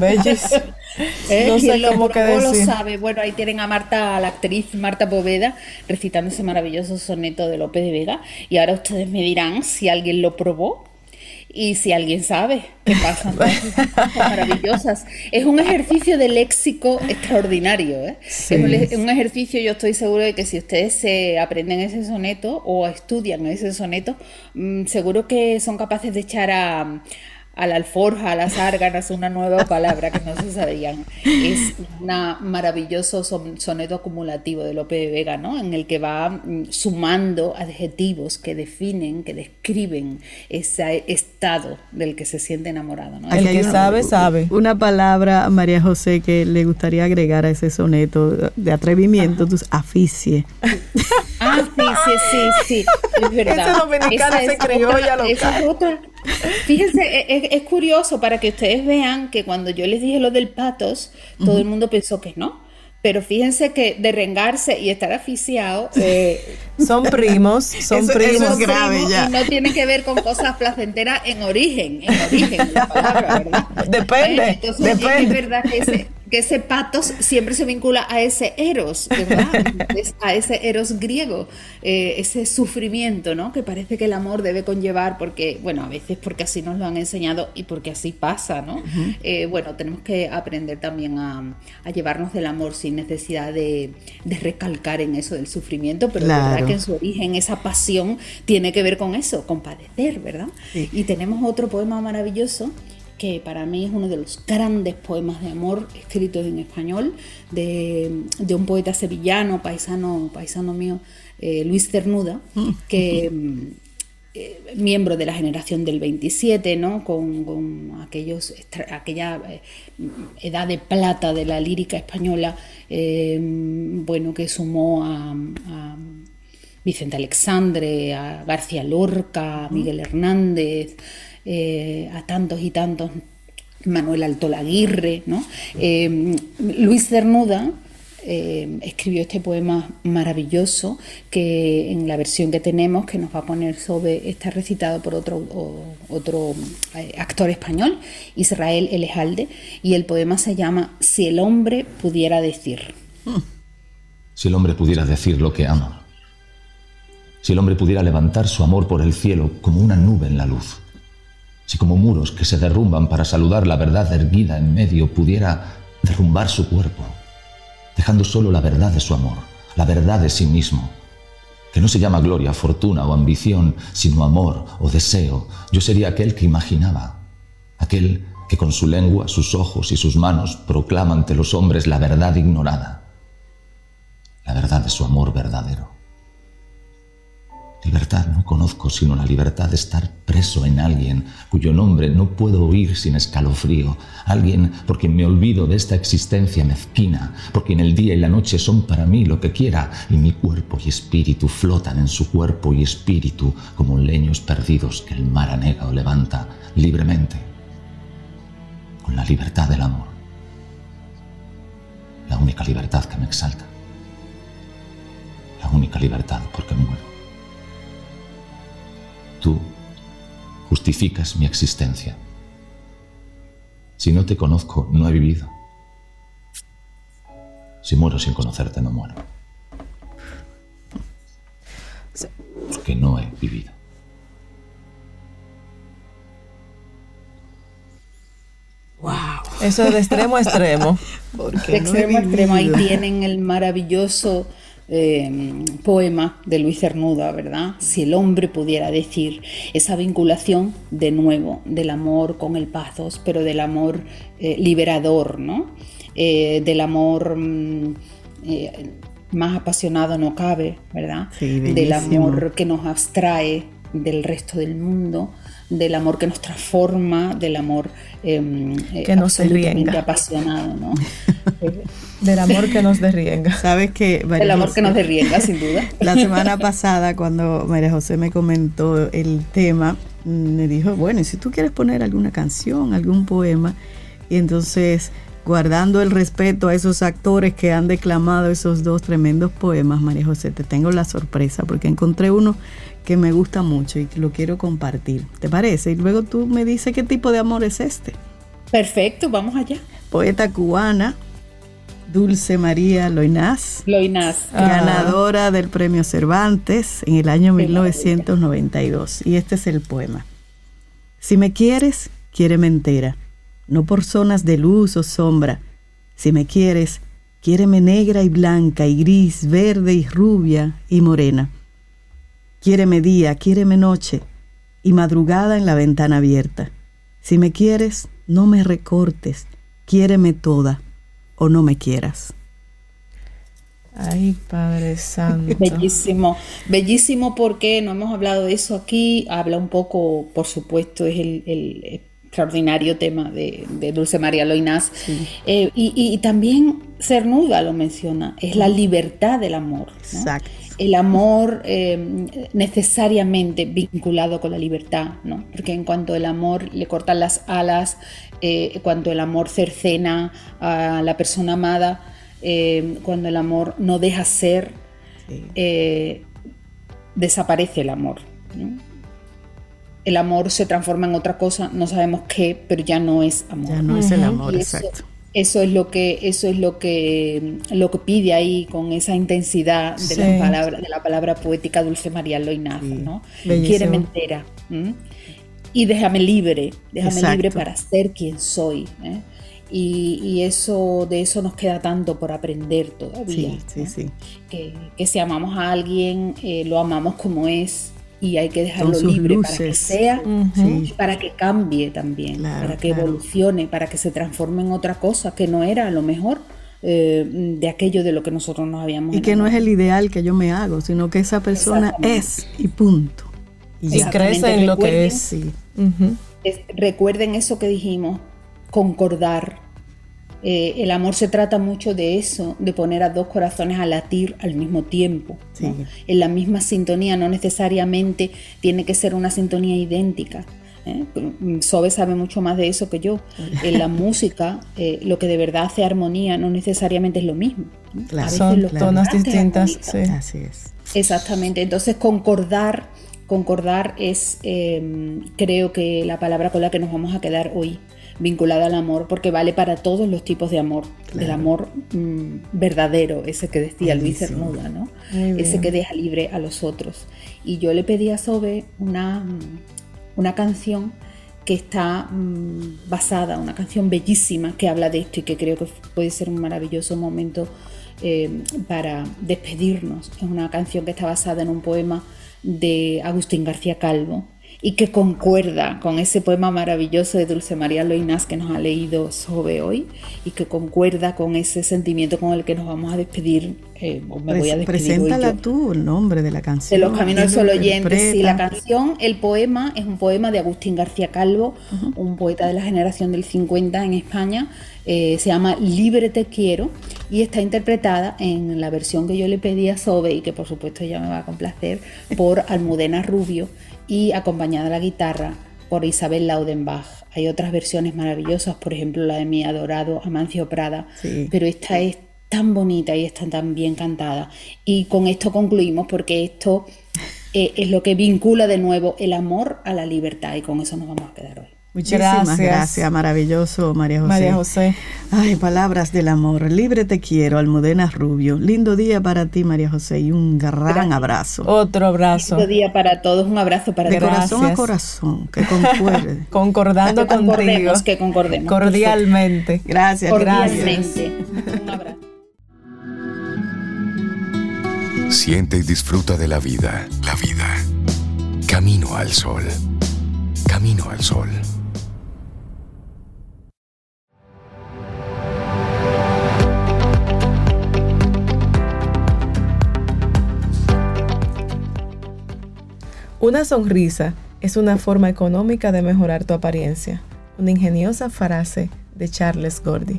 Speaker 2: bellísimo. [laughs]
Speaker 6: ¿Eh?
Speaker 2: No sé cómo
Speaker 6: probó lo sabe. Bueno, ahí tienen a Marta, a la actriz Marta Poveda, recitando ese maravilloso soneto de Lope de Vega. Y ahora ustedes me dirán si alguien lo probó y si alguien sabe qué pasa. maravillosas. Es un ejercicio de léxico extraordinario. ¿eh?
Speaker 1: Sí.
Speaker 6: Es un ejercicio, yo estoy seguro de que si ustedes se aprenden ese soneto o estudian ese soneto, mm, seguro que son capaces de echar a, a la alforja, a las árganas, una nueva palabra que no se sabían. Es un maravilloso son- soneto acumulativo de Lope de Vega, ¿no? En el que va mm, sumando adjetivos que definen, que describen ese estado del que se siente enamorado, ¿no?
Speaker 2: El que sabe, sabe.
Speaker 1: Una palabra, María José, que le gustaría agregar a ese soneto de atrevimiento, tus aficie.
Speaker 6: Ah, sí, sí, sí, sí, es [laughs] verdad.
Speaker 2: Ese dominicano,
Speaker 6: Esa es
Speaker 2: criolla
Speaker 6: otra-
Speaker 2: local.
Speaker 6: esa es otra. Fíjense, e, es, es curioso para que ustedes vean que cuando yo les dije lo del patos, todo el mundo pensó que no. Pero fíjense que derrengarse y estar asfixiado eh,
Speaker 2: Son primos, son
Speaker 1: Eso- eso
Speaker 2: primos.
Speaker 1: es grave
Speaker 6: primo,
Speaker 1: ya.
Speaker 6: y no tiene que ver con cosas placenteras en origen, en origen la palabra, ¿verdad?
Speaker 2: Depende,
Speaker 6: Eh, entonces, es-
Speaker 2: depende.
Speaker 6: Es verdad que ese, que ese patos siempre se vincula a ese eros, ¿verdad? [laughs] Es a ese eros griego, eh, ese sufrimiento, ¿no? Que parece que el amor debe conllevar, porque, bueno, a veces porque así nos lo han enseñado y porque así pasa, ¿no? Eh, bueno, tenemos que aprender también a, a llevarnos del amor sin necesidad de, de recalcar en eso del sufrimiento, pero
Speaker 1: Claro.
Speaker 6: verdad que en su origen esa pasión tiene que ver con eso, con padecer, ¿verdad?
Speaker 1: Sí.
Speaker 6: Y tenemos otro poema maravilloso que para mí es uno de los grandes poemas de amor escritos en español de, de un poeta sevillano, paisano, paisano mío, eh, Luis Cernuda, que mm, eh, miembro de la generación del 27, ¿no? con, con aquellos, aquella eh, edad de plata de la lírica española, eh, bueno, que sumó a, a Vicente Alexandre, a García Lorca, a Miguel Hernández, eh, a tantos y tantos, Manuel Altolaguirre, ¿no? Eh, Luis Cernuda eh, escribió este poema maravilloso que en la versión que tenemos, que nos va a poner sobre, está recitado por otro, otro actor español, Israel Elejalde, y el poema se llama Si el hombre pudiera decir.
Speaker 8: Si el hombre pudiera decir lo que ama. Si el hombre pudiera levantar su amor por el cielo como una nube en la luz. Si como muros que se derrumban para saludar la verdad erguida en medio pudiera derrumbar su cuerpo, dejando solo la verdad de su amor, la verdad de sí mismo, que no se llama gloria, fortuna o ambición, sino amor o deseo, yo sería aquel que imaginaba, aquel que con su lengua, sus ojos y sus manos proclama ante los hombres la verdad ignorada, la verdad de su amor verdadero. Libertad no conozco sino la libertad de estar preso en alguien cuyo nombre no puedo oír sin escalofrío, alguien por quien me olvido de esta existencia mezquina, por quien el día y la noche son para mí lo que quiera y mi cuerpo y espíritu flotan en su cuerpo y espíritu como leños perdidos que el mar anega o levanta libremente, con la libertad del amor, la única libertad que me exalta, la única libertad porque muero. Tú justificas mi existencia. Si no te conozco, no he vivido. Si muero sin conocerte, no muero. Porque no he vivido.
Speaker 2: Eso es de extremo a extremo. [laughs]
Speaker 1: Porque
Speaker 6: de
Speaker 1: no he
Speaker 6: extremo a extremo. Ahí tienen el maravilloso eh, poema de Luis Cernuda, ¿verdad? Si el hombre pudiera decir esa vinculación de nuevo del amor con el pathos, pero del amor eh, liberador, ¿no? Eh, del amor mm, más apasionado no cabe, ¿verdad? del amor que nos abstrae del resto del mundo, del amor que nos transforma, del amor
Speaker 2: em, que nos
Speaker 6: absolutamente apasionado, ¿no? [laughs]
Speaker 2: Del amor que nos derrienga.
Speaker 1: Sabes que
Speaker 6: el amor que nos derrienga, sin duda. [laughs]
Speaker 1: La semana pasada, cuando María José me comentó el tema, me dijo, bueno, y si tú quieres poner alguna canción, algún poema, y entonces guardando el respeto a esos actores que han declamado esos dos tremendos poemas, María José, te tengo la sorpresa porque encontré uno que me gusta mucho y lo quiero compartir. ¿Te parece? Y luego tú me dices qué tipo de amor es este.
Speaker 6: Perfecto, vamos allá.
Speaker 1: Poeta cubana, Dulce María Loinás.
Speaker 6: Loinás.
Speaker 1: Ganadora del premio Cervantes en el año 1992. Y este es el poema. Si me quieres, quiéreme entera, no por zonas de luz o sombra. Si me quieres, quiéreme negra y blanca y gris, verde y rubia y morena. Quiéreme día, quiéreme noche y madrugada en la ventana abierta. Si me quieres, no me recortes, quiéreme toda o no me quieras.
Speaker 2: Ay, Padre Santo.
Speaker 6: Bellísimo, bellísimo porque no hemos hablado de eso aquí. Habla un poco, por supuesto, es el, extraordinario tema de, Dulce María Loinás. Eh, y, también Cernuda lo menciona, es la libertad del amor. Exacto. El amor eh, necesariamente vinculado con la libertad, ¿no? Porque en cuanto el amor le cortan las alas, eh, cuando el amor cercena a la persona amada, eh, cuando el amor no deja ser, eh, desaparece el amor. El amor se transforma en otra cosa, no sabemos qué, pero ya no es amor.
Speaker 1: Ya no es el amor, exacto.
Speaker 6: Eso es lo que, eso es lo que, lo que pide ahí con esa intensidad de, la, palabra, de la palabra poética Dulce María Loinaz, ¿no? Quiere entera y déjame libre, déjame libre para ser quien soy. ¿eh? Y, eso, de eso nos queda tanto por aprender todavía.
Speaker 1: Sí, sí, sí.
Speaker 6: Que, si amamos a alguien, eh, lo amamos como es y hay que dejarlo libre para que sea, para que cambie también, para que evolucione, para que se transforme en otra cosa que no era a lo mejor. Eh, de aquello de lo que nosotros nos habíamos
Speaker 1: y que no es el ideal que yo me hago sino que esa persona es y punto.
Speaker 2: Y, crece en lo que es. Sí.
Speaker 6: Recuerden eso que dijimos, concordar. Eh, el amor se trata mucho de eso, de poner a dos corazones a latir al mismo tiempo, en la misma sintonía, no necesariamente tiene que ser una sintonía idéntica. ¿eh? Sobe sabe mucho más de eso que yo. En la [laughs] música, eh, lo que de verdad hace armonía no necesariamente es lo mismo.
Speaker 2: Son tonas distintas.
Speaker 1: Así es.
Speaker 6: Exactamente. Entonces, concordar Concordar es, em, creo que la palabra con la que nos vamos a quedar hoy, vinculada al amor, porque vale para todos los tipos de amor, del amor mm, verdadero, ese que decía Luis Cernuda, ¿no? Ese que deja libre a los otros. Y yo le pedí a Sobe una, mm, una canción que está mm, basada, una canción bellísima que habla de esto y que creo que puede ser un maravilloso momento em, para despedirnos. Es una canción que está basada en un poema de Agustín García Calvo y que concuerda con ese poema maravilloso de Dulce María Loinás que nos ha leído Sobe hoy y que concuerda con ese sentimiento con el que nos vamos a despedir.
Speaker 1: Eh, me voy a despedir Preséntala tú, el nombre de la canción.
Speaker 6: De los caminos del sol oyente. Sí, la canción, el poema, es un poema de Agustín García Calvo, un poeta de la generación del 50 en España. Eh, se llama Libre te quiero y está interpretada en la versión que yo le pedí a Sobe y que por supuesto ella me va a complacer [laughs] por Almudena Rubio y acompañada a la guitarra por Isabel Laudenbach. Hay otras versiones maravillosas, por ejemplo la de mi adorado Amancio Prada, pero esta es tan bonita y está tan bien cantada. Y con esto concluimos porque esto eh, es lo que vincula de nuevo el amor a la libertad y con eso nos vamos a quedar hoy.
Speaker 1: Muchísimas gracias. maravilloso María José.
Speaker 2: María José.
Speaker 1: Ay, palabras del amor. Libre te quiero, Almudena Rubio. Lindo día para ti, María José, y un gran abrazo.
Speaker 2: Otro abrazo.
Speaker 6: Lindo día para todos, un abrazo para
Speaker 1: De corazón a corazón, que concuerde. [laughs]
Speaker 2: Concordando contigo.
Speaker 6: Que concordemos.
Speaker 2: Cordialmente.
Speaker 1: Gracias,
Speaker 6: Cordialmente. un abrazo.
Speaker 3: siente y disfruta de la vida. La vida. Camino al sol. Camino al sol.
Speaker 2: Una sonrisa es una forma económica de mejorar tu apariencia. Una ingeniosa frase de Charles Gordy.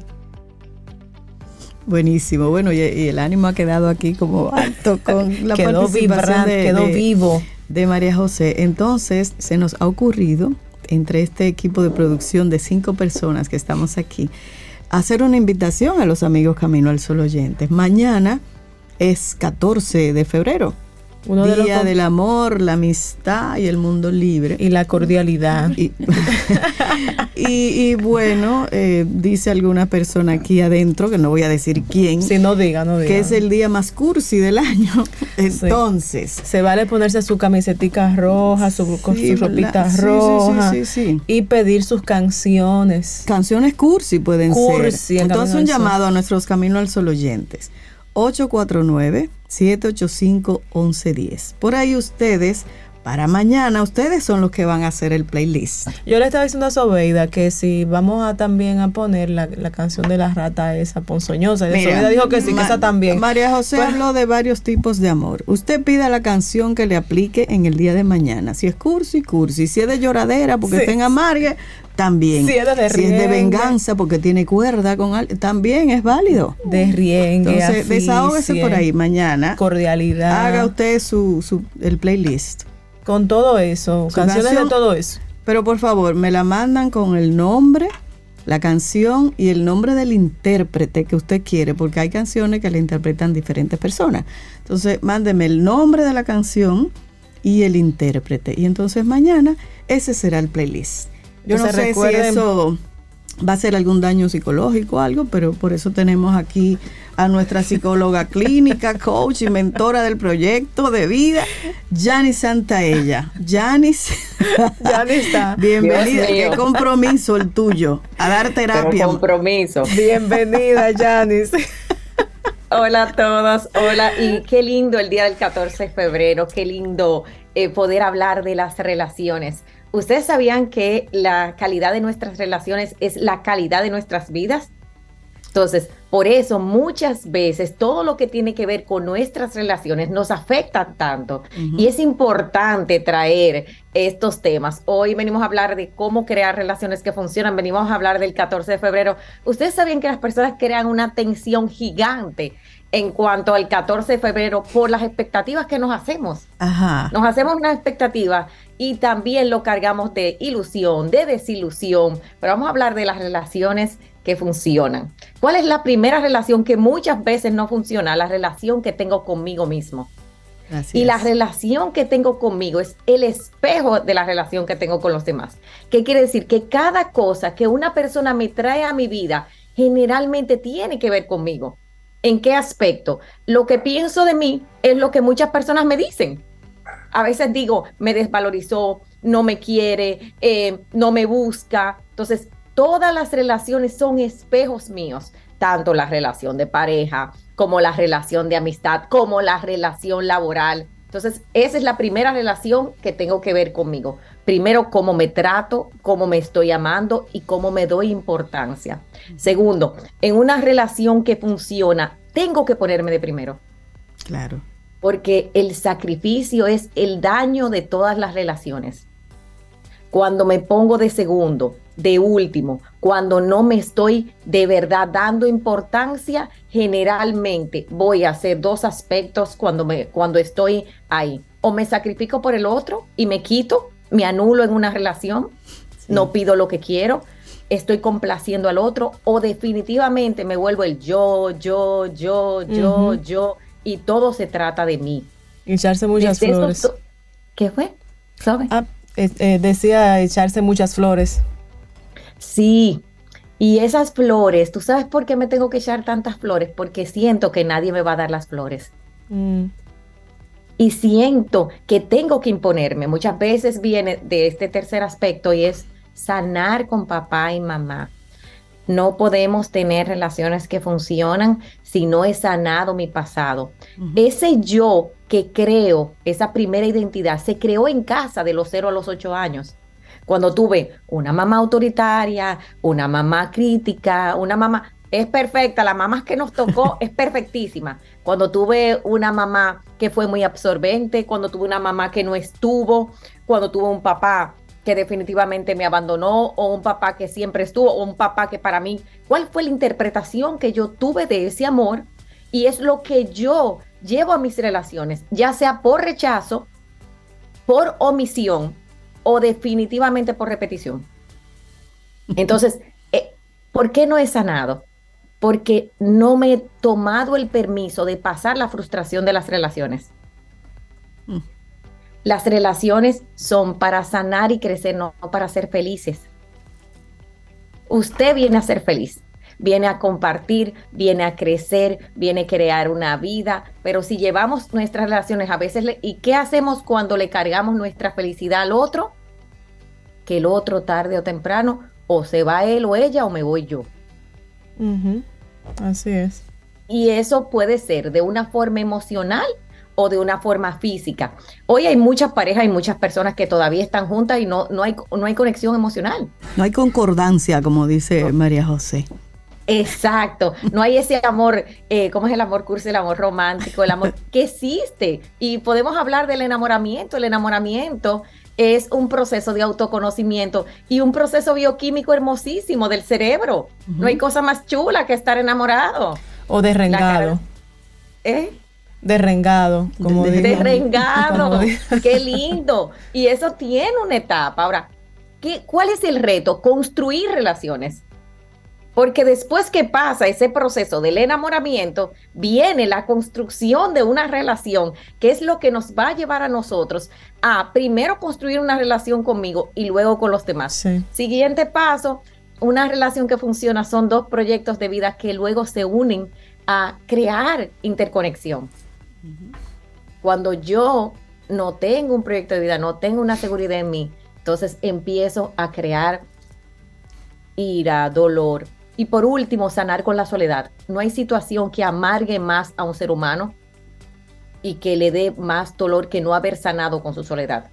Speaker 1: Buenísimo, bueno, y, y el ánimo ha quedado aquí como alto con [laughs] la
Speaker 2: Quedó
Speaker 1: participación
Speaker 2: vibrante,
Speaker 1: de,
Speaker 2: quedó
Speaker 1: de-
Speaker 2: vivo.
Speaker 1: de María José. Entonces, se nos ha ocurrido, entre este equipo de producción de cinco personas que estamos aquí, hacer una invitación a los amigos Camino al Sol oyentes. Mañana es 14 de febrero.
Speaker 2: Uno de los
Speaker 1: Día
Speaker 2: com-
Speaker 1: del amor, la amistad y el mundo libre.
Speaker 2: Y la cordialidad.
Speaker 1: Y, y- y bueno, eh, dice alguna persona aquí adentro, que no voy a decir quién,
Speaker 2: Si no diga, no diga.
Speaker 1: que es el día más cursi del año. Entonces,
Speaker 2: Se vale ponerse su camisetica roja, su,
Speaker 1: Sí,
Speaker 2: su ropita
Speaker 1: ¿verdad? Sí, sí, sí,
Speaker 2: roja
Speaker 1: sí,
Speaker 2: y pedir sus canciones.
Speaker 1: canciones cursi pueden
Speaker 2: Cursi,
Speaker 1: ser.
Speaker 2: en
Speaker 1: Entonces, un llamado a nuestros Camino al Sol oyentes. 849-785-1110. Por ahí ustedes, para mañana, ustedes son los que van a hacer el playlist.
Speaker 2: Yo le estaba diciendo a Sobeida que si vamos a también a poner la, la canción de la rata esa ponzoñosa.
Speaker 1: Mira,
Speaker 2: Sobeida dijo que sí, que esa también.
Speaker 1: María José
Speaker 2: Pues-
Speaker 1: habló de varios tipos de amor. Usted pida la canción que le aplique en el día de mañana. Si es cursi, cursi. Si es de lloradera porque
Speaker 2: Sí.
Speaker 1: está en amargue, también.
Speaker 2: Si es de
Speaker 1: si es de venganza porque tiene cuerda con alguien, también es válido.
Speaker 2: De riengue,
Speaker 1: Entonces, desahógese por ahí mañana.
Speaker 2: Cordialidad.
Speaker 1: Haga usted su, su- el playlist.
Speaker 2: Con todo eso, canciones
Speaker 1: canción-
Speaker 2: de todo eso.
Speaker 1: Pero por favor, me la mandan con el nombre, la canción y el nombre del intérprete que usted quiere, porque hay canciones que la interpretan diferentes personas. Entonces, mándeme el nombre de la canción y el intérprete. Y entonces mañana ese será el playlist. Yo no sé si eso va a hacer algún daño psicológico o algo, pero por eso tenemos aquí a nuestra psicóloga [laughs] clínica, coach y mentora del proyecto de vida, Janis Santaella. Janis,
Speaker 2: Janis está. [laughs]
Speaker 1: bienvenida. Qué compromiso el tuyo a dar
Speaker 9: Pero
Speaker 1: terapia.
Speaker 9: compromiso.
Speaker 2: Bienvenida, Janis. [laughs]
Speaker 9: Hola a todos, hola y qué lindo el día del 14 de febrero, qué lindo eh, poder hablar de las relaciones. ¿Ustedes sabían que la calidad de nuestras relaciones es la calidad de nuestras vidas? Entonces, por eso muchas veces todo lo que tiene que ver con nuestras relaciones nos afecta tanto y es importante traer estos temas. Hoy venimos a hablar de cómo crear relaciones que funcionan, venimos a hablar del 14 de febrero. Ustedes sabían que las personas crean una tensión gigante en cuanto al 14 de febrero por las expectativas que nos hacemos.
Speaker 1: Ajá.
Speaker 9: Nos hacemos una expectativa y también lo cargamos de ilusión, de desilusión, pero vamos a hablar de las relaciones que funcionan. ¿Cuál es la primera relación que muchas veces no funciona? La relación que tengo conmigo mismo.
Speaker 1: Así
Speaker 9: y la relación que tengo conmigo es el espejo de la relación que tengo con los demás. ¿Qué quiere decir? Que cada cosa que una persona me trae a mi vida generalmente tiene que ver conmigo. ¿En qué aspecto? Lo que pienso de mí es lo que muchas personas me dicen. A veces digo, me desvalorizó, no me quiere, eh, no me busca. Entonces, todas las relaciones son espejos míos, tanto la relación de pareja como la relación de amistad, como la relación laboral. Entonces, esa es la primera relación que tengo que ver conmigo. Primero, cómo me trato, cómo me estoy amando y cómo me doy importancia. Segundo, en una relación que funciona, tengo que ponerme de primero
Speaker 1: Claro.
Speaker 9: porque el sacrificio es el daño de todas las relaciones. Cuando me pongo de segundo, de último, cuando no me estoy de verdad dando importancia, generalmente voy a hacer dos aspectos cuando, me, cuando estoy ahí. O me sacrifico por el otro y me quito, me anulo en una relación, no pido lo que quiero, estoy complaciendo al otro, o definitivamente me vuelvo el yo, yo, yo, yo, yo, y todo se trata de mí.
Speaker 2: Echarse muchas
Speaker 9: Desde
Speaker 2: flores.
Speaker 9: ¿Qué fue? ¿Sabe?
Speaker 2: Ah, eh, eh, decía echarse muchas flores.
Speaker 9: Sí. Y esas flores, ¿tú sabes por qué me tengo que echar tantas flores? Porque siento que nadie me va a dar las flores.
Speaker 2: Mm.
Speaker 9: Y siento que tengo que imponerme. Muchas veces viene de este tercer aspecto y es sanar con papá y mamá. No podemos tener relaciones que funcionan si no he sanado mi pasado. Ese yo que creo, esa primera identidad, se creó en casa de los 0 a los 8 años. Cuando tuve una mamá autoritaria, una mamá crítica, una mamá, es perfecta, la mamá que nos tocó [laughs] es perfectísima. Cuando tuve una mamá que fue muy absorbente, cuando tuve una mamá que no estuvo, cuando tuve un papá que definitivamente me abandonó o un papá que siempre estuvo o un papá que para mí, ¿cuál fue la interpretación que yo tuve de ese amor? Y es lo que yo llevo a mis relaciones, ya sea por rechazo, por omisión o definitivamente por repetición. [laughs] Entonces, eh, ¿por qué no he sanado? Porque no me he tomado el permiso de pasar la frustración de las relaciones. Mm. Las relaciones son para sanar y crecer, no para ser felices. Usted viene a ser feliz, viene a compartir, viene a crecer, viene a crear una vida, pero si llevamos nuestras relaciones a veces, ¿y qué hacemos cuando le cargamos nuestra felicidad al otro? Que el otro tarde o temprano o se va él o ella o me voy yo.
Speaker 2: Así es.
Speaker 9: Y eso puede ser de una forma emocional o de una forma física. Hoy hay muchas parejas y muchas personas que todavía están juntas y no, no, hay, no hay conexión emocional.
Speaker 1: No hay concordancia, como dice María José.
Speaker 9: Exacto, no hay ese amor, eh, ¿cómo es el amor curso, el amor romántico, el amor que existe? Y podemos hablar del enamoramiento. El enamoramiento es un proceso de autoconocimiento y un proceso bioquímico hermosísimo del cerebro. No hay cosa más chula que estar enamorado.
Speaker 2: O derrengado.
Speaker 9: ¿Eh?
Speaker 2: Derrengado, como
Speaker 9: de, Derrengado, [laughs] qué lindo. Y eso tiene una etapa. Ahora, ¿qué, ¿cuál es el reto? Construir relaciones. Porque después que pasa ese proceso del enamoramiento, viene la construcción de una relación, que es lo que nos va a llevar a nosotros a primero construir una relación conmigo y luego con los demás. Siguiente paso, una relación que funciona son dos proyectos de vida que luego se unen a crear interconexión. Cuando yo no tengo un proyecto de vida, no tengo una seguridad en mí, entonces empiezo a crear ira, dolor, y por último, sanar con la soledad. No hay situación que amargue más a un ser humano y que le dé más dolor que no haber sanado con su soledad.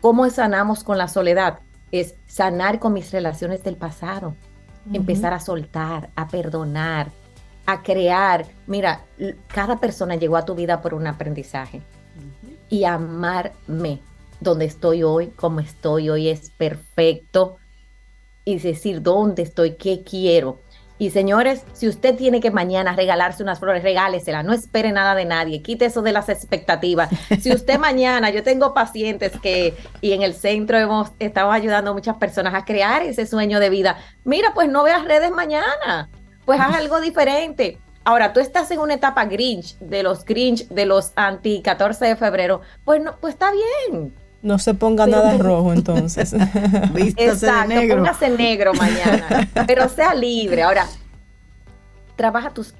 Speaker 9: ¿Cómo sanamos con la soledad? Es sanar con mis relaciones del pasado, empezar a soltar, a perdonar, a crear. Mira, cada persona llegó a tu vida por un aprendizaje y amarme donde estoy hoy, como estoy hoy es perfecto y decir dónde estoy, qué quiero. Y señores, si usted tiene que mañana regalarse unas flores, regálesela, no espere nada de nadie, quite eso de las expectativas. Si usted [laughs] mañana, yo tengo pacientes que, y en el centro hemos estado ayudando a muchas personas a crear ese sueño de vida. Mira, pues no veas redes mañana, pues haz algo diferente. Ahora, tú estás en una etapa Grinch, de los Grinch, de los anti 14 de febrero, pues no, pues está bien
Speaker 2: no se ponga nada rojo entonces. [laughs]
Speaker 9: Exacto, negro. póngase negro mañana. pero sea libre. Ahora, trabaja tus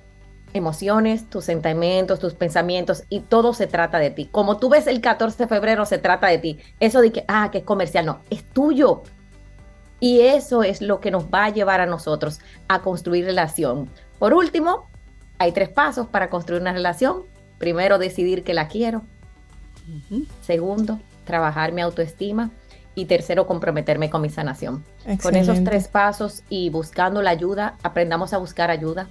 Speaker 9: emociones, tus sentimientos, tus pensamientos y todo se trata de ti. Como tú ves el 14 de febrero se trata de ti. Eso de que, ah, que es comercial, no, es tuyo. Y eso es lo que nos va a llevar a nosotros a construir relación. Por último, hay tres pasos para construir una relación. Primero, decidir que la quiero. Segundo, trabajar mi autoestima y tercero, comprometerme con mi sanación. Con esos tres pasos y buscando la ayuda, aprendamos a buscar ayuda,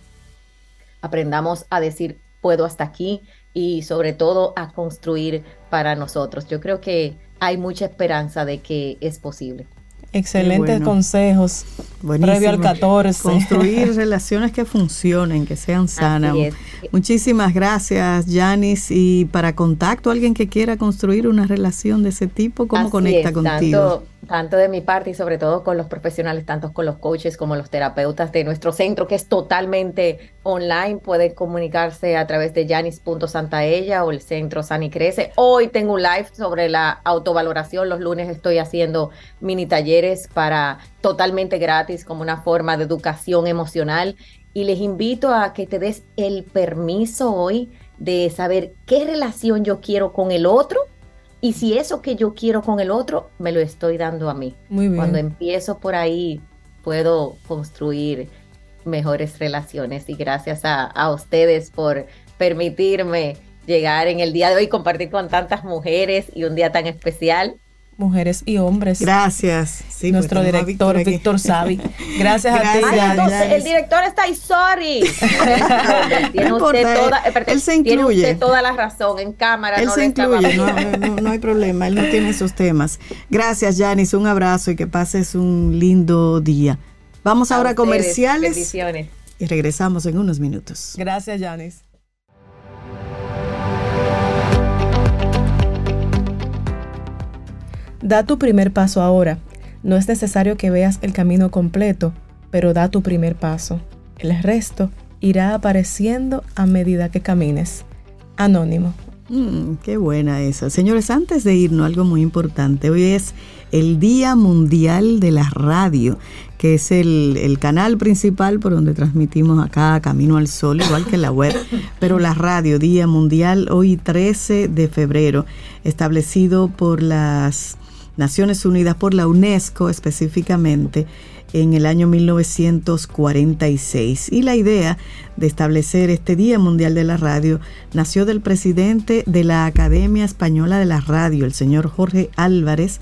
Speaker 9: aprendamos a decir, puedo hasta aquí y sobre todo a construir para nosotros. Yo creo que hay mucha esperanza de que es posible.
Speaker 2: Excelentes consejos. Previo al 14.
Speaker 1: Construir [laughs] relaciones que funcionen, que sean sanas. Muchísimas gracias, Janis. Y para contacto, alguien que quiera construir una relación de ese tipo, ¿cómo conecta contigo?
Speaker 9: tanto de mi parte y sobre todo con los profesionales, tanto con los coaches como los terapeutas de nuestro centro, que es totalmente online. Pueden comunicarse a través de janis.santaella o el centro Sani Crece. Hoy tengo un live sobre la autovaloración. Los lunes estoy haciendo mini talleres para totalmente gratis como una forma de educación emocional. Y les invito a que te des el permiso hoy de saber qué relación yo quiero con el otro y si eso que yo quiero con el otro, me lo estoy dando a mí. Muy bien. Cuando empiezo por ahí, puedo construir mejores relaciones. Y gracias a, a ustedes por permitirme llegar en el día de hoy, compartir con tantas mujeres y un día tan especial
Speaker 2: mujeres y hombres.
Speaker 1: Gracias.
Speaker 2: Sí, Nuestro pues, director, Víctor, Savi. Gracias, a ti.
Speaker 9: el director está ahí, sorry. [laughs] tiene
Speaker 1: no
Speaker 9: usted
Speaker 1: importa,
Speaker 9: toda,
Speaker 1: él, él se incluye. Tiene
Speaker 9: usted toda la razón. En cámara
Speaker 1: él
Speaker 9: no
Speaker 1: se incluye, no, no, no, hay problema. Él no tiene esos temas. Gracias, Janice. Un abrazo y que pases un lindo día. Vamos ahora a comerciales.
Speaker 9: Bendiciones.
Speaker 1: Y regresamos en unos minutos.
Speaker 2: Gracias, Janice. Da tu primer paso ahora. No es necesario que veas el camino completo, pero da tu primer paso. El resto irá apareciendo a medida que camines. Anónimo.
Speaker 1: Mm, qué buena esa. Señores, antes de irnos, algo muy importante. Hoy es el Día Mundial de la Radio, que es el, el, canal principal por donde transmitimos acá Camino al Sol, igual que la web, pero la radio, Día Mundial, hoy 13 de febrero, establecido por las Naciones Unidas por la UNESCO específicamente en el año 1946. Y la idea de establecer este Día Mundial de la Radio nació del presidente de la Academia Española de la Radio, el señor Jorge Álvarez,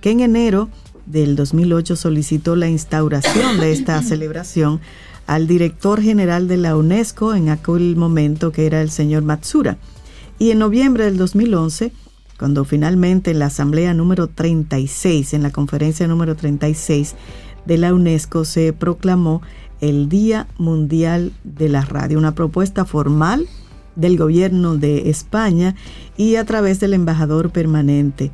Speaker 1: que en enero del 2008 solicitó la instauración de esta [coughs] celebración al director general de la UNESCO en aquel momento, que era el señor Matsura. Y en noviembre del 2011, cuando finalmente en la asamblea número 36, en la conferencia número 36 de la UNESCO, se proclamó el Día Mundial de la Radio, una propuesta formal del gobierno de España y a través del embajador permanente.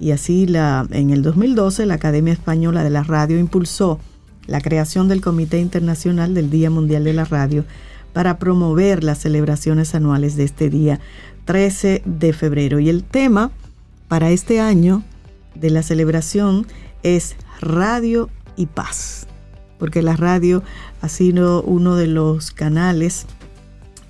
Speaker 1: Y así en el 2012 la Academia Española de la Radio impulsó la creación del Comité Internacional del Día Mundial de la Radio para promover las celebraciones anuales de este día 13 de febrero. Y el tema para este año de la celebración es Radio y Paz, porque la radio ha sido uno de los canales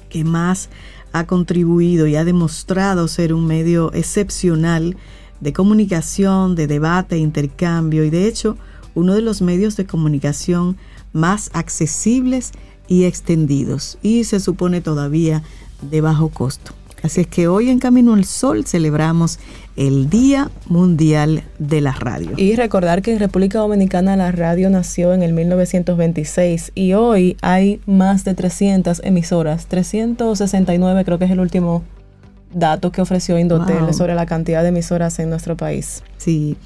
Speaker 1: que más ha contribuido y ha demostrado ser un medio excepcional de comunicación, de debate, intercambio y de hecho uno de los medios de comunicación más accesibles y extendidos y se supone todavía de bajo costo. Así es que hoy en Camino al Sol celebramos el Día Mundial de la Radio.
Speaker 2: Y recordar que en República Dominicana la radio nació en el 1926 y hoy hay más de 300 emisoras, 369 creo que es el último dato que ofreció Indotel sobre la cantidad de emisoras en nuestro país.
Speaker 1: Sí.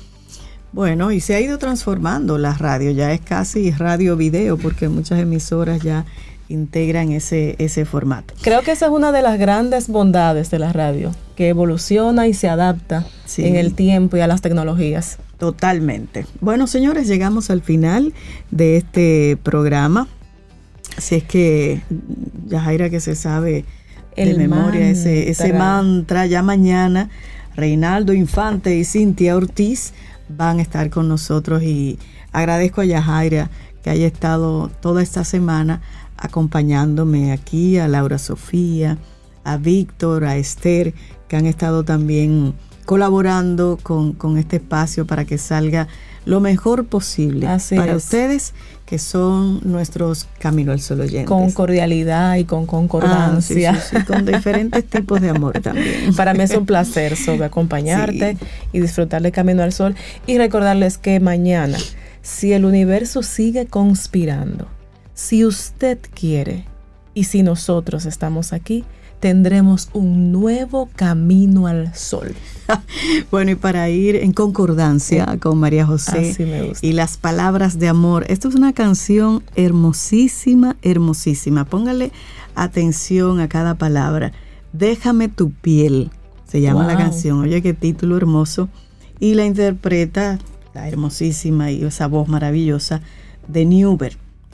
Speaker 1: Bueno, y se ha ido transformando la radio, ya es casi radio video porque muchas emisoras ya integran ese, ese formato.
Speaker 2: Creo que esa es una de las grandes bondades de la radio, que evoluciona y se adapta en el tiempo y a las tecnologías.
Speaker 1: Totalmente. Bueno, señores, llegamos al final de este programa. Así es que Yajaira que se sabe de memoria ese, ese mantra, ya mañana Reinaldo Infante y Cintia Ortiz van a estar con nosotros y agradezco a Yajaira que haya estado toda esta semana acompañándome aquí, a Laura Sofía, a Víctor, a Esther, que han estado también colaborando con, este espacio para que salga lo mejor posible para ustedes que son nuestros Camino al Sol oyentes.
Speaker 2: Con cordialidad y con concordancia.
Speaker 1: Ah, con diferentes [laughs] tipos de amor también.
Speaker 2: Para mí es un placer sobre [laughs] acompañarte y disfrutar de Camino al Sol y recordarles que mañana, si el universo sigue conspirando, si usted quiere y si nosotros estamos aquí, tendremos un nuevo camino al sol. [laughs]
Speaker 1: bueno, y para ir en concordancia con María José y las palabras de amor, esto es una canción hermosísima, hermosísima. Póngale atención a cada palabra. Déjame tu piel, se llama la canción. Oye, qué título hermoso. Y la interpreta la hermosísima y esa voz maravillosa de Newber.